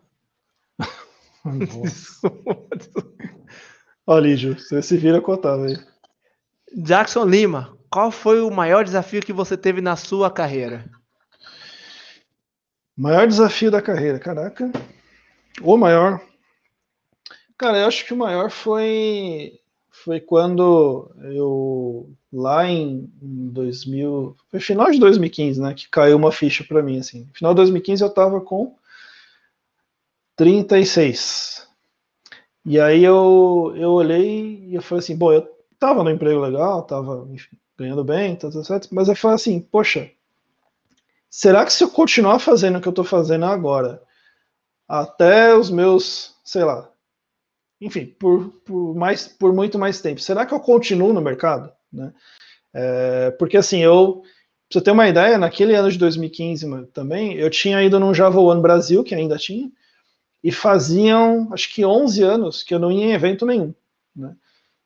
Ó, Lídio, você se vira contado aí. Jackson Lima, qual foi o maior desafio que você teve na sua carreira? Maior desafio da carreira, caraca. O maior. Cara, eu acho que o maior foi foi quando eu lá em, em 2000, foi final de 2015, né, que caiu uma ficha para mim assim. Final de 2015 eu tava com 36. E aí eu eu olhei e eu falei assim, bom, eu tava no emprego legal, tava enfim, ganhando bem, tá tudo certo, mas eu falei assim, poxa, será que se eu continuar fazendo o que eu tô fazendo agora, até os meus, sei lá, enfim, por, por, mais, por muito mais tempo. Será que eu continuo no mercado? Né? É, porque assim, eu, pra você ter uma ideia, naquele ano de 2015 também, eu tinha ido num Java One Brasil, que ainda tinha, e faziam, acho que 11 anos que eu não ia em evento nenhum. Né?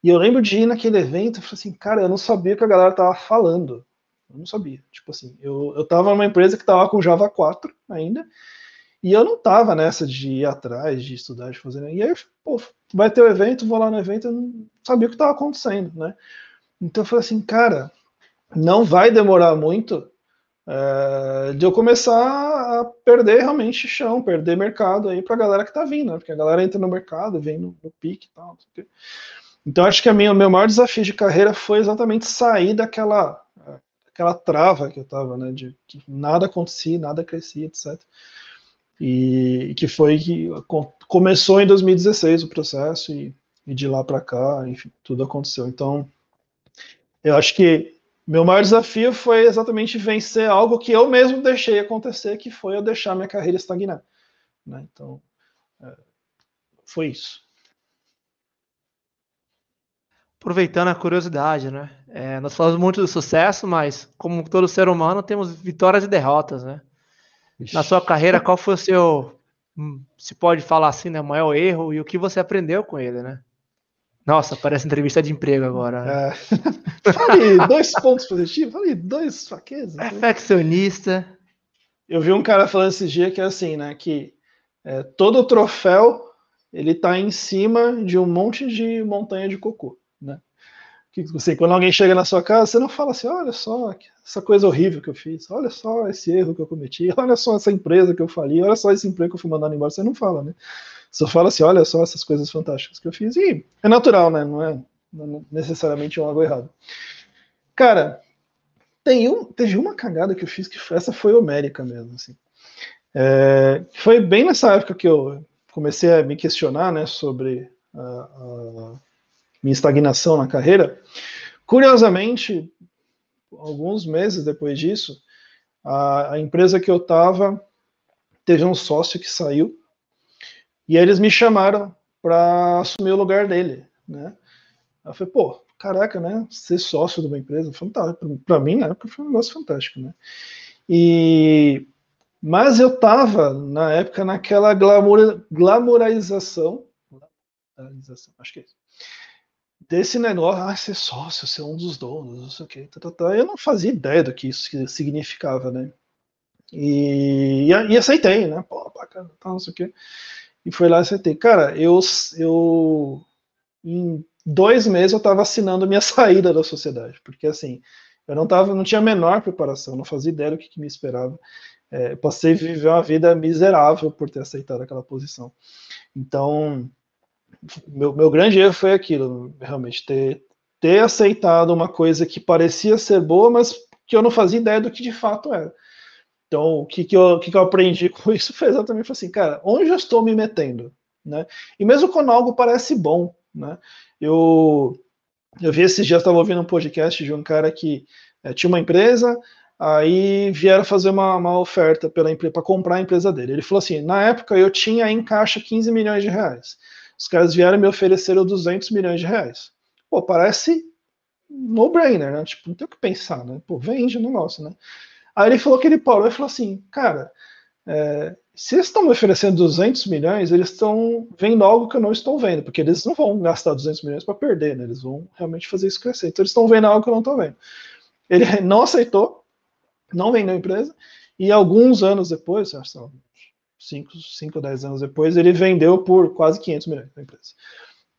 E eu lembro de ir naquele evento e falei assim, cara, eu não sabia o que a galera tava falando. Eu não sabia. Tipo assim, eu, eu tava numa empresa que tava com Java 4 ainda, e eu não tava nessa de ir atrás, de estudar, de fazer. E aí, pô, vai ter o um evento, vou lá no evento, eu não sabia o que tava acontecendo, né? Então eu falei assim, cara, não vai demorar muito é, de eu começar a perder realmente chão, perder mercado aí pra galera que tá vindo, né? Porque a galera entra no mercado, vem no, no pique e tal. Então acho que a minha, o meu maior desafio de carreira foi exatamente sair daquela aquela trava que eu tava, né? De que nada acontecia, nada crescia, etc. E, que foi que começou em 2016 o processo e, e de lá para cá, enfim, tudo aconteceu. Então, eu acho que meu maior desafio foi exatamente vencer algo que eu mesmo deixei acontecer, que foi eu deixar minha carreira estagnar. Né? Então, é, foi isso. Aproveitando a curiosidade, né? É, nós falamos muito do sucesso, mas como todo ser humano, temos vitórias e derrotas, né? Na sua carreira, qual foi o seu, hum, se pode falar assim, né, maior erro e o que você aprendeu com ele, né? Nossa, parece entrevista de emprego agora. Né? É. Falei dois pontos positivos, falei dois fraquezas. Perfeccionista. Eu vi um cara falando esse dia que é assim, né? Que é, todo troféu ele tá em cima de um monte de montanha de cocô, né? Que você, quando alguém chega na sua casa, você não fala assim, olha só essa coisa horrível que eu fiz, olha só esse erro que eu cometi, olha só essa empresa que eu falei, olha só esse emprego que eu fui mandado embora. Você não fala, né? Só fala assim, olha só essas coisas fantásticas que eu fiz. E é natural, né? Não é, é necessariamente algo errado. Cara, tem um, teve uma cagada que eu fiz que essa foi homérica mesmo, assim. É, foi bem nessa época que eu comecei a me questionar, né, sobre a, a minha estagnação na carreira. Curiosamente, alguns meses depois disso, a, a empresa que eu estava teve um sócio que saiu e eles me chamaram para assumir o lugar dele, né? Eu falei, pô, caraca, né? Ser sócio de uma empresa, fantástico. Para mim, na época, foi um negócio fantástico, né? E mas eu tava na época naquela glamour, glamourização, acho que é isso, desse negócio, ah, ser sócio, ser um dos donos, não sei o que, tá, tá, tá. eu não fazia ideia do que isso significava, né? E, e, aceitei, né? Pô, bacana, tá, não sei o que e foi lá e acertei. Cara, eu, eu em dois meses eu estava assinando minha saída da sociedade, porque assim, eu não tava, não tinha a menor preparação, não fazia ideia do que, que me esperava. É, passei a viver uma vida miserável por ter aceitado aquela posição. Então, meu, meu grande erro foi aquilo, realmente, ter, ter aceitado uma coisa que parecia ser boa, mas que eu não fazia ideia do que de fato era. Então, o que, que, eu, que, que eu aprendi com isso foi exatamente assim, cara, onde eu estou me metendo? Né? E mesmo quando algo parece bom, né? Eu, eu vi esses dias, estava ouvindo um podcast de um cara que é, tinha uma empresa, aí vieram fazer uma, uma oferta para comprar a empresa dele. Ele falou assim, na época eu tinha em caixa 15 milhões de reais. Os caras vieram me ofereceram 200 milhões de reais. Pô, parece no-brainer, né? Tipo, não tem o que pensar, né? Pô, vende o negócio, né? Aí ele falou que ele parou e falou assim, cara, é, se eles estão me oferecendo 200 milhões, eles estão vendo algo que eu não estou vendo, porque eles não vão gastar 200 milhões para perder, né? Eles vão realmente fazer isso crescer. Então eles estão vendo algo que eu não estou vendo. Ele não aceitou, não vendeu a empresa, e alguns anos depois, acho 5, 5 ou 10 anos depois, ele vendeu por quase 500 milhões da empresa.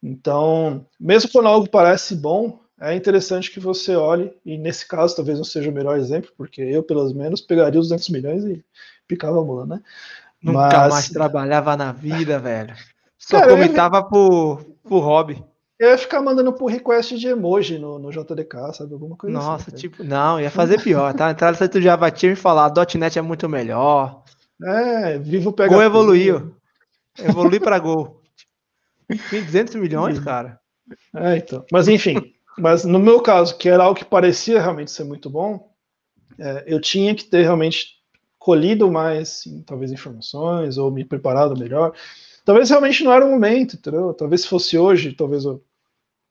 Então, mesmo quando algo parece bom, é interessante que você olhe, e nesse caso talvez não seja o melhor exemplo, porque eu, pelo menos, pegaria os 200 milhões e picava a mula, né? Nunca Mas... mais trabalhava na vida, velho. Só Cara, comentava por, por hobby. Eu ia ficar mandando por request de emoji no, no JDK, sabe? Alguma coisa assim, Nossa, assim, tipo, não, ia fazer pior, tá? Entrar no site do Java Team e falar, .NET é muito melhor. É, vivo PHP. Gol evoluiu. Evolui para Gol. 200 milhões, cara. É, então. Mas enfim, mas no meu caso, que era algo que parecia realmente ser muito bom, é, eu tinha que ter realmente colhido mais, talvez, informações, ou me preparado melhor. Talvez realmente não era o momento, entendeu? Talvez se fosse hoje, talvez eu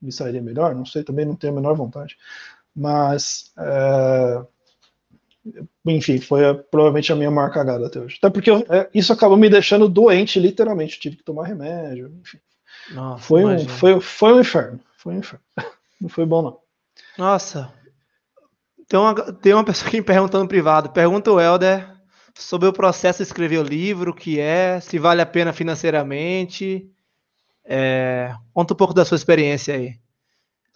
me sairia melhor, não sei, também não tenho a menor vontade. Mas, é, enfim, foi a, provavelmente a minha maior cagada até hoje. Até porque eu, é, isso acabou me deixando doente, literalmente. Eu tive que tomar remédio, enfim. Nossa, foi, um, foi, foi um inferno. Foi um inferno. Não foi bom, não. Nossa. Tem uma, tem uma pessoa aqui me perguntando no privado. Pergunta o Helder sobre o processo de escrever o livro, o que é, se vale a pena financeiramente. É, conta um pouco da sua experiência aí.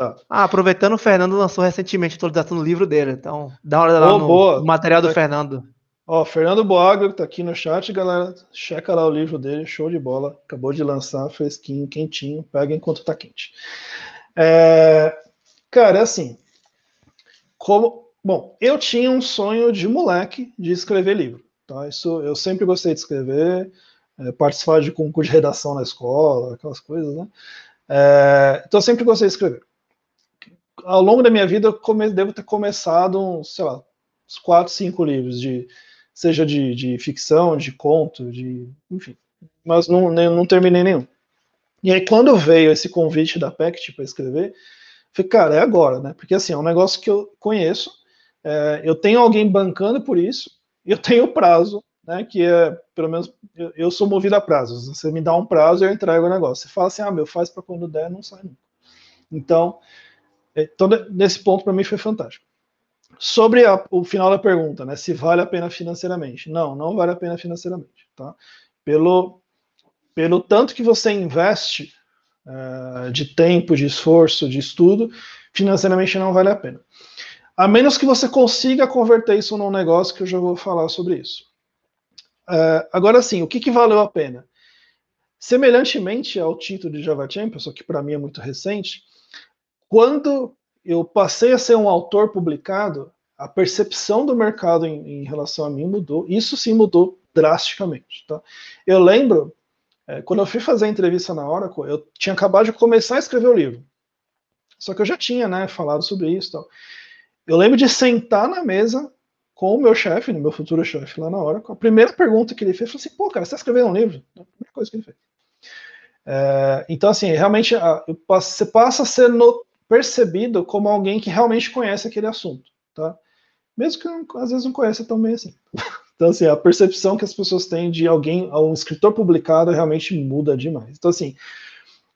Tá. Ah, aproveitando, o Fernando lançou recentemente a atualização do livro dele. Então, dá uma olhada lá no, no, material do tá. Fernando. Ó, Fernando Boaga, que tá aqui no chat, galera. Checa lá o livro dele, show de bola. Acabou de lançar, fresquinho, quentinho. Pega enquanto tá quente. É, cara, é assim. Como. Bom, eu tinha um sonho de moleque de escrever livro. Tá? Isso eu sempre gostei de escrever, é, participar de concurso de redação na escola, aquelas coisas, né? É, então eu sempre gostei de escrever ao longo da minha vida, eu come, devo ter começado, sei lá, uns quatro, cinco livros, de, seja de, de ficção, de conto, de. enfim. Mas não, nem, não terminei nenhum. E aí, quando veio esse convite da PECT para escrever, falei, cara, é agora, né? Porque assim, é um negócio que eu conheço, é, eu tenho alguém bancando por isso, eu tenho prazo, né? Que é, pelo menos, eu, eu, sou movido a prazos. Você me dá um prazo eu entrego o negócio. Você fala assim, ah, meu, faz para quando der, não sai nunca. Então, então, nesse ponto, para mim, foi fantástico. Sobre a, o final da pergunta, né, se vale a pena financeiramente. Não, não vale a pena financeiramente. Tá? Pelo, pelo tanto que você investe uh, de tempo, de esforço, de estudo, financeiramente não vale a pena. A menos que você consiga converter isso num negócio, que eu já vou falar sobre isso. Uh, agora sim, o que, que valeu a pena? Semelhantemente ao título de Java Champions, que para mim é muito recente, quando eu passei a ser um autor publicado, a percepção do mercado em, em relação a mim mudou. Isso sim mudou drasticamente. Tá? Eu lembro, é, quando eu fui fazer a entrevista na Oracle, eu tinha acabado de começar a escrever o livro. Só que eu já tinha né, falado sobre isso. Tal. Eu lembro de sentar na mesa com o meu chefe, meu futuro chefe lá na Oracle. A primeira pergunta que ele fez foi assim: pô, cara, você está escrevendo um livro? A primeira coisa que ele fez. É, então, assim, realmente, a, você passa a ser no, percebido como alguém que realmente conhece aquele assunto, tá? Mesmo que às vezes não conheça tão bem assim. Então, assim, a percepção que as pessoas têm de alguém, um escritor publicado, realmente muda demais. Então, assim,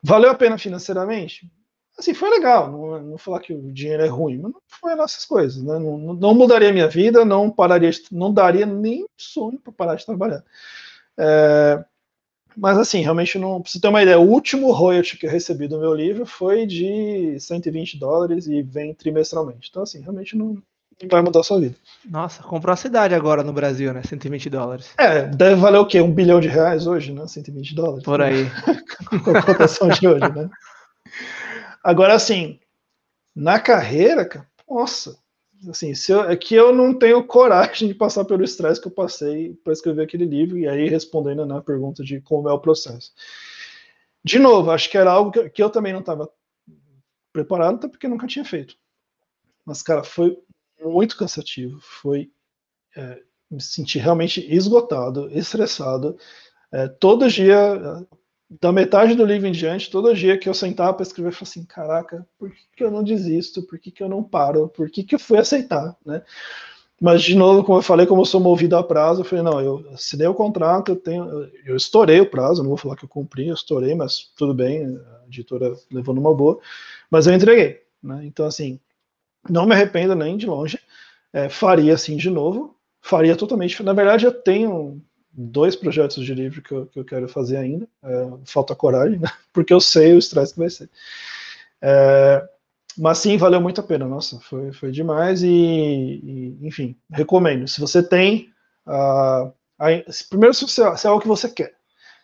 valeu a pena financeiramente? Assim, foi legal. Não, não falar que o dinheiro é ruim, mas não foi essas coisas, né? Não, não mudaria minha vida, não pararia, não daria nem sonho para parar de trabalhar. É, mas assim, realmente não. Pra você ter uma ideia, o último royalty que eu recebi do meu livro foi de 120 dólares e vem trimestralmente. Então, assim, realmente não, não vai mudar a sua vida. Nossa, comprou a cidade agora no Brasil, né? 120 dólares. É, deve valer o quê? Um bilhão de reais hoje, né? 120 dólares. Por aí. Com a cotação de hoje, né? Agora, assim, na carreira, nossa, assim, se eu, é que eu não tenho coragem de passar pelo estresse que eu passei para escrever aquele livro, e aí respondendo na pergunta de como é o processo. De novo, acho que era algo que, que eu também não estava preparado, até porque nunca tinha feito. Mas, cara, foi muito cansativo, foi. É, me senti realmente esgotado, estressado. É, todo dia, da metade do livro em diante, todo dia que eu sentava para escrever, eu falava assim, caraca, por que, que eu não desisto? Por que, que eu não paro? Por que, que eu fui aceitar, né? Mas, de novo, como eu falei, como eu sou movido a prazo, eu falei, não, eu assinei o contrato, eu tenho, eu estourei o prazo, não vou falar que eu cumpri, eu estourei, mas tudo bem, a editora levou numa boa, mas eu entreguei, né? Então, assim, não me arrependo nem de longe, é, faria assim de novo, faria totalmente, na verdade eu tenho dois projetos de livro que eu, que eu quero fazer ainda. É, falta coragem, né? porque eu sei o estresse que vai ser. É, mas sim, valeu muito a pena. Nossa, foi, foi demais e, e enfim, recomendo. Se você tem, a, primeiro se, você, se, é algo que você quer,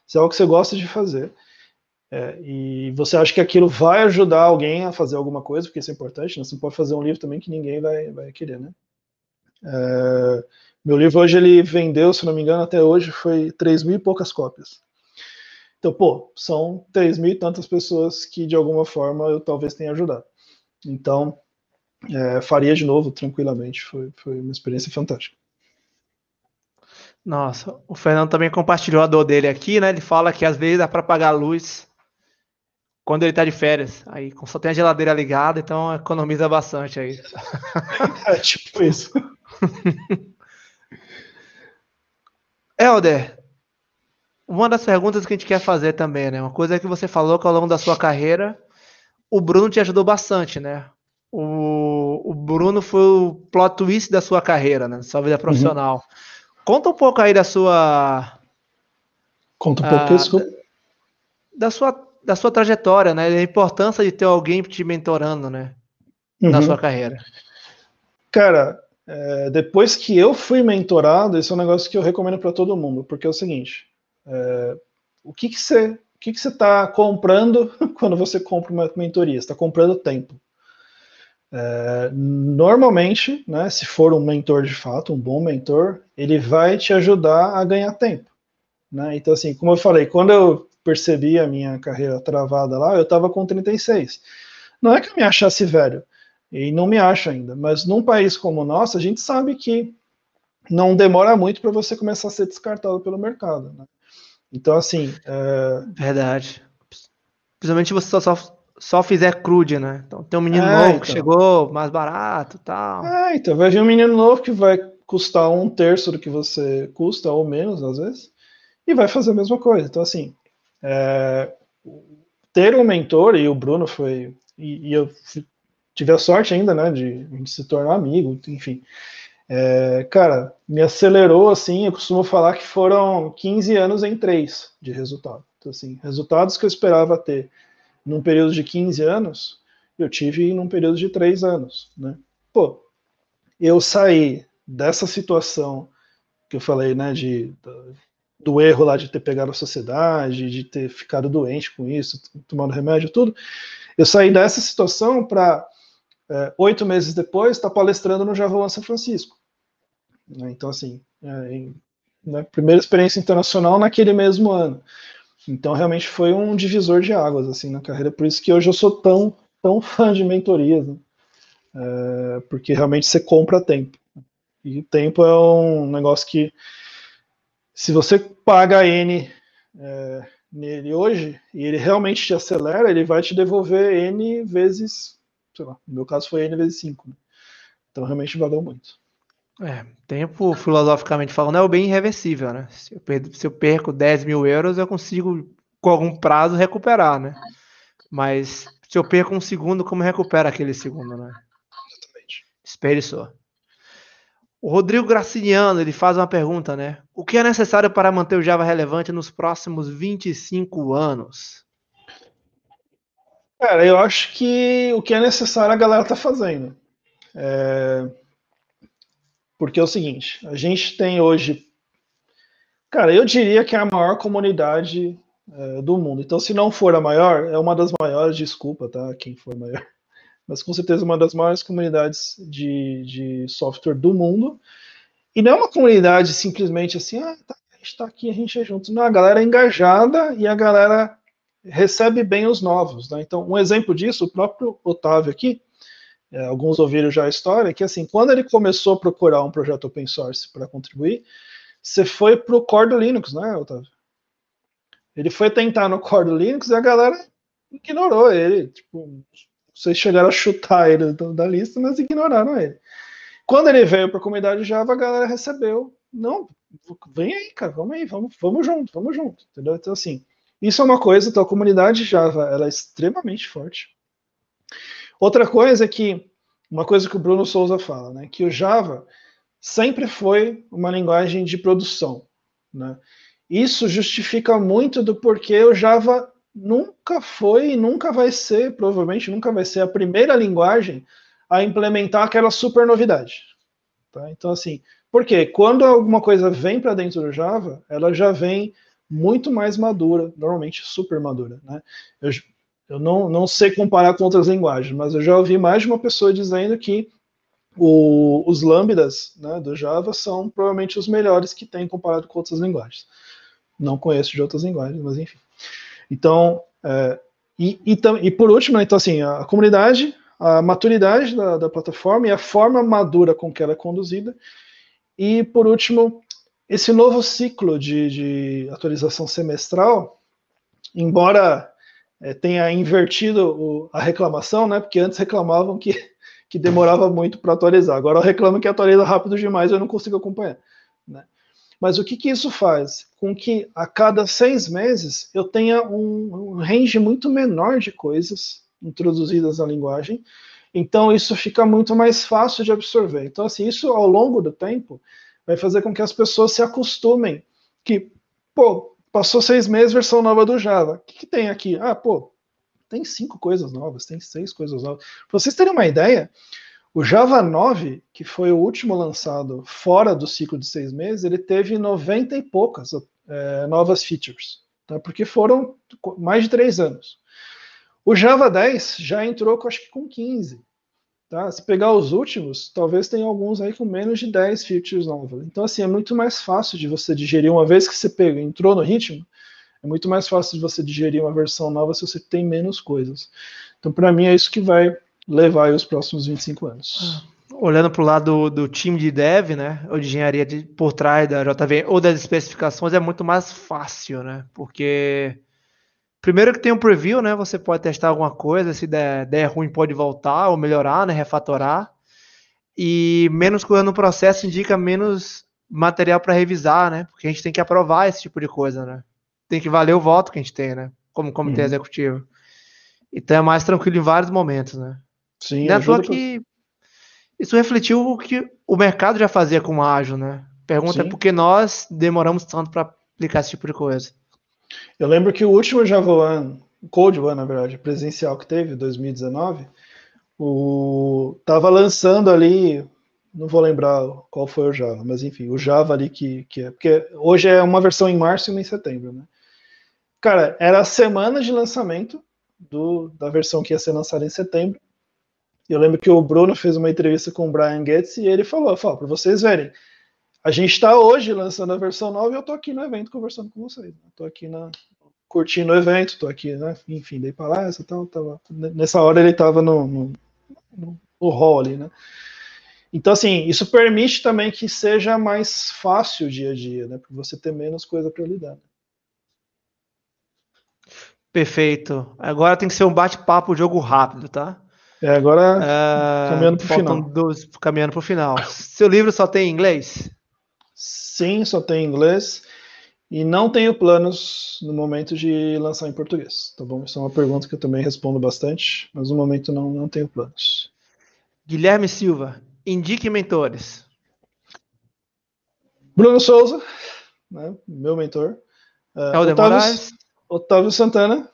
se é algo que você gosta de fazer, é, e você acha que aquilo vai ajudar alguém a fazer alguma coisa, porque isso é importante, né? você pode fazer um livro também que ninguém vai, vai querer, né? É, meu livro hoje ele vendeu, se não me engano, até hoje foi 3 mil e poucas cópias. Então, pô, são 3 mil e tantas pessoas que de alguma forma eu talvez tenha ajudado. Então, é, faria de novo tranquilamente. Foi, foi uma experiência fantástica. Nossa, o Fernando também compartilhou a dor dele aqui, né? Ele fala que às vezes dá para pagar a luz quando ele tá de férias. Aí só tem a geladeira ligada, então economiza bastante aí. é tipo isso. Helder, uma das perguntas que a gente quer fazer também, né? Uma coisa que você falou que ao longo da sua carreira, o Bruno te ajudou bastante, né? o, o Bruno foi o plot twist da sua carreira, né? Sua vida uhum. profissional. Uhum. Conta um pouco aí da sua. Conta um pouco, ah, desculpa. Da sua, da sua trajetória, né? A importância de ter alguém te mentorando, né? Uhum. Na sua carreira. Cara, é, depois que eu fui mentorado, esse é um negócio que eu recomendo para todo mundo, porque é o seguinte: é, o que, que você que, que está comprando quando você compra uma mentoria? Você está comprando tempo. É, normalmente, né, se for um mentor de fato, um bom mentor, ele vai te ajudar a ganhar tempo. Né? Então, assim, como eu falei, quando eu percebi a minha carreira travada lá, eu estava com 36. Não é que eu me achasse velho, e não me acho ainda, mas num país como o nosso, a gente sabe que não demora muito para você começar a ser descartado pelo mercado. Né? Então, assim. É... Verdade. Principalmente você só, só, só fizer crude, né? Então tem um menino é, novo então. que chegou mais barato tal. É, então vai vir um menino novo que vai custar um terço do que você custa, ou menos, às vezes, e vai fazer a mesma coisa. Então, assim, é, ter um mentor, e o Bruno foi. E, e eu tive a sorte ainda, né, de, de se tornar amigo, enfim. É, cara, me acelerou assim. Eu costumo falar que foram 15 anos em três de resultado. Então, assim, resultados que eu esperava ter num período de 15 anos, eu tive num período de 3 anos, né? Pô, eu saí dessa situação que eu falei, né, de, do erro lá de ter pegado a sociedade, de ter ficado doente com isso, tomando remédio, tudo. Eu saí dessa situação para é, oito meses depois estar tá palestrando no Java São Francisco. Né? Então, assim, é, em, né, primeira experiência internacional naquele mesmo ano. Então, realmente foi um divisor de águas assim na carreira. Por isso que hoje eu sou tão, tão fã de mentorias, né? é, porque realmente você compra tempo. E tempo é um negócio que, se você paga N é, nele hoje, e ele realmente te acelera, ele vai te devolver N vezes, sei lá, no meu caso foi N vezes 5. Né? Então, realmente valeu muito. É, tempo, filosoficamente falando, é o bem irreversível, né? Se eu, perco, se eu perco 10 mil euros, eu consigo, com algum prazo, recuperar, né? Mas se eu perco um segundo, como recupera aquele segundo, né? Exatamente. Espere só. O Rodrigo Graciliano, ele faz uma pergunta, né? O que é necessário para manter o Java relevante nos próximos 25 anos? Cara, eu acho que o que é necessário a galera tá fazendo. É porque é o seguinte, a gente tem hoje, cara, eu diria que é a maior comunidade é, do mundo. Então, se não for a maior, é uma das maiores, desculpa, tá? Quem for maior. Mas com certeza uma das maiores comunidades de, de software do mundo. E não é uma comunidade simplesmente assim, ah, tá, a gente tá aqui, a gente é junto. Não, a galera é engajada e a galera recebe bem os novos. Né? Então, um exemplo disso, o próprio Otávio aqui, é, alguns ouviram já a história, que assim, quando ele começou a procurar um projeto open source para contribuir, você foi para o core do Linux, né, Otávio? Ele foi tentar no core do Linux e a galera ignorou ele. Tipo, vocês chegaram a chutar ele da lista, mas ignoraram ele. Quando ele veio para a comunidade Java, a galera recebeu. Não, vem aí, cara, vamos aí, vamos, vamos junto, vamos junto, entendeu? Então, assim, isso é uma coisa, então a comunidade Java, ela é extremamente forte. Outra coisa é que, uma coisa que o Bruno Souza fala, né, que o Java sempre foi uma linguagem de produção. Né? Isso justifica muito do porquê o Java nunca foi e nunca vai ser, provavelmente nunca vai ser a primeira linguagem a implementar aquela super novidade. Tá? Então, assim, porque quando alguma coisa vem para dentro do Java, ela já vem muito mais madura, normalmente super madura. Né? Eu, eu não, não sei comparar com outras linguagens, mas eu já ouvi mais de uma pessoa dizendo que o, os lambdas né, do Java são provavelmente os melhores que tem comparado com outras linguagens. Não conheço de outras linguagens, mas enfim. Então, é, e, e, e, por último, então assim, a comunidade, a maturidade da, da, plataforma e a forma madura com que ela é conduzida. E por último, esse novo ciclo de, de atualização semestral, embora é, tenha invertido o, a reclamação, né? Porque antes reclamavam que, que demorava muito para atualizar. Agora reclamam que atualiza rápido demais e eu não consigo acompanhar. Né? Mas o que, que isso faz? Com que a cada seis meses eu tenha um, um range muito menor de coisas introduzidas na linguagem Então isso fica muito mais fácil de absorver. Então assim, isso ao longo do tempo vai fazer com que as pessoas se acostumem que, pô, passou seis meses, versão nova do Java. O que, que tem aqui? Ah, pô, tem cinco coisas novas, tem seis coisas novas. Para vocês terem uma ideia, o Java 9, que foi o último lançado fora do ciclo de seis meses, ele teve 90 e poucas é, novas features, tá? porque foram mais de três anos. O Java 10 já entrou, acho que com 15. Tá? Se pegar os últimos, talvez tenha alguns aí com menos de 10 features novas. Então, assim, é muito mais fácil de você digerir. Uma vez que você pega, entrou no ritmo, é muito mais fácil de você digerir uma versão nova se você tem menos coisas. Então, para mim, é isso que vai levar os próximos 25 anos. Olhando para o lado do, do, time de dev, né, ou de engenharia de, por trás da JV, ou das especificações, é muito mais fácil, né, porque primeiro que tem um preview, né, você pode testar alguma coisa, se der, der ruim pode voltar ou melhorar, né, refatorar, e menos coisa no processo indica menos material para revisar, né, porque a gente tem que aprovar esse tipo de coisa, né, tem que valer o voto que a gente tem, né, como comitê uhum. executivo. Então é mais tranquilo em vários momentos, né. Sim, Não é pra... que isso refletiu o que o mercado já fazia com o ágil, né? Pergunta Sim. é por que nós demoramos tanto para aplicar esse tipo de coisa. Eu lembro que o último Java One, Code One, na verdade, presencial que teve, 2019, o tava lançando ali, não vou lembrar qual foi o Java, mas enfim, o Java ali que, que é, porque hoje é uma versão em março e uma em setembro, né? Cara, era a semana de lançamento do, da versão que ia ser lançada em setembro, eu lembro que o Bruno fez uma entrevista com o Brian Gates e ele falou, falou para vocês verem, a gente está hoje lançando a versão nova e eu estou aqui no evento conversando com vocês. Estou aqui na, curtindo o evento, estou aqui, né, enfim, dei palestra e tal, tava, nessa hora ele estava no, no, no, no hall ali, né. Então, assim, isso permite também que seja mais fácil o dia a dia, né, para você ter menos coisa para lidar. Né? Perfeito. Agora tem que ser um bate-papo, jogo rápido, tá? É, agora uh, caminhando para o final. Dois, caminhando para o final. Seu livro só tem em inglês? Sim, só tem em inglês. E não tenho planos no momento de lançar em português, tá bom? Isso é uma pergunta que eu também respondo bastante, mas no momento não, não tenho planos. Guilherme Silva, indique mentores. Bruno Souza, né, meu mentor. Uh, Otávio, Otávio Santana.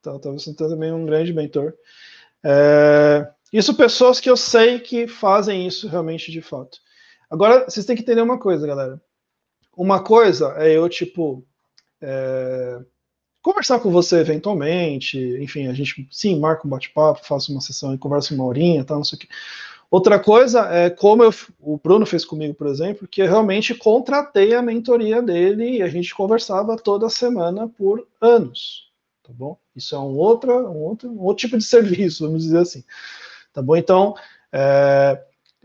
Tá, Otávio Santana também é um grande mentor. É, isso pessoas que eu sei que fazem isso realmente de fato. Agora, vocês têm que entender uma coisa, galera. Uma coisa é eu, tipo, é, conversar com você eventualmente, enfim, a gente, sim, marca um bate-papo, faço uma sessão e conversa uma horinha, tal, não sei o quê. Outra coisa é como eu, o Bruno fez comigo, por exemplo, que eu realmente contratei a mentoria dele e a gente conversava toda semana por anos tá bom? Isso é um outro, um outro, um outro tipo de serviço, vamos dizer assim, tá bom? Então, é,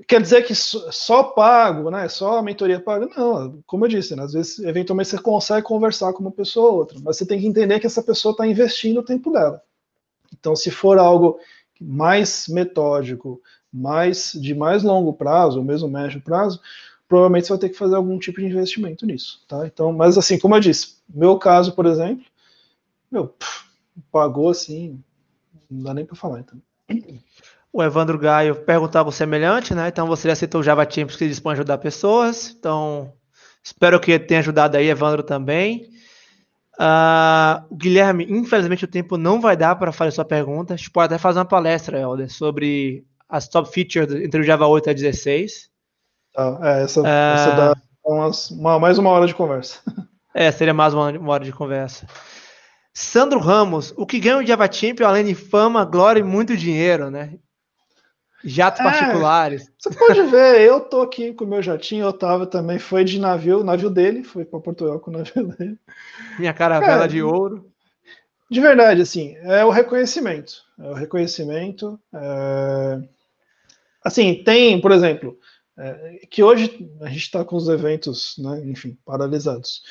quer dizer que só pago, né? Só a mentoria paga? Não, como eu disse, né, às vezes, eventualmente você consegue conversar com uma pessoa ou outra, mas você tem que entender que essa pessoa está investindo o tempo dela. Então, se for algo mais metódico, mais de mais longo prazo, ou mesmo médio prazo, provavelmente você vai ter que fazer algum tipo de investimento nisso, tá? Então, mas assim, como eu disse, meu caso, por exemplo, meu, pff, pagou assim, não dá nem para falar então. O Evandro Gaio perguntava semelhante, né? Então você aceitou o Java Champions que dispõe a ajudar pessoas. Então, espero que tenha ajudado aí, Evandro, também. Uh, Guilherme, infelizmente o tempo não vai dar para fazer sua pergunta. A gente pode até fazer uma palestra, Helder, sobre as top features entre o Java 8 e 16. Ah, é, essa, uh, essa dá umas, uma, mais uma hora de conversa. É, seria mais uma, uma hora de conversa. Sandro Ramos, o que ganha o Java Champion além de fama, glória e muito dinheiro, né? Jatos é, particulares. Você pode ver, eu tô aqui com o meu jatinho, o Otávio também foi de navio, o navio dele, foi para Portugal com o navio dele. Minha caravela é, de ouro. De verdade, assim, é o reconhecimento. É o reconhecimento. É... Assim, tem, por exemplo, é, que hoje a gente está com os eventos, né, enfim, paralisados.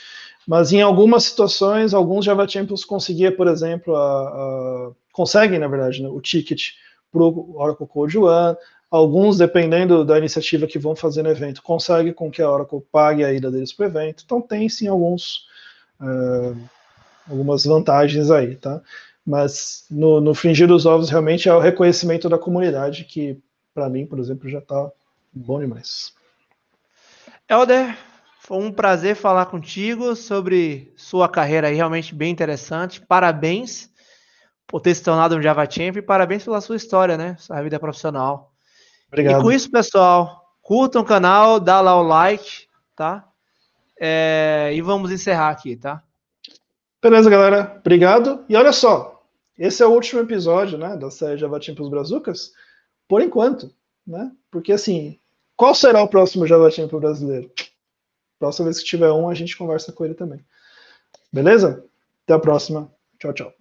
Mas em algumas situações, alguns Java Champions conseguia, por exemplo, a, a, conseguem, na verdade, né, o ticket para o Oracle Code One. Alguns, dependendo da iniciativa que vão fazer no evento, conseguem com que a Oracle pague a ida deles para o evento. Então tem sim alguns, uh, algumas vantagens aí, tá? Mas no, no fringir dos ovos realmente é o reconhecimento da comunidade, que para mim, por exemplo, já está bom demais. Helder, foi um prazer falar contigo sobre sua carreira aí, realmente bem interessante. Parabéns por ter se tornado um Java Champ e parabéns pela sua história, né? Sua vida profissional. Obrigado. E com isso, pessoal, curtam o canal, dá lá o like, tá? É, e vamos encerrar aqui, tá? Beleza, galera. Obrigado. E olha só, esse é o último episódio, né, da série Java os Brazucas, por enquanto, né? Porque assim, qual será o próximo Java o brasileiro? Próxima vez que tiver um, a gente conversa com ele também. Beleza? Até a próxima. Tchau, tchau.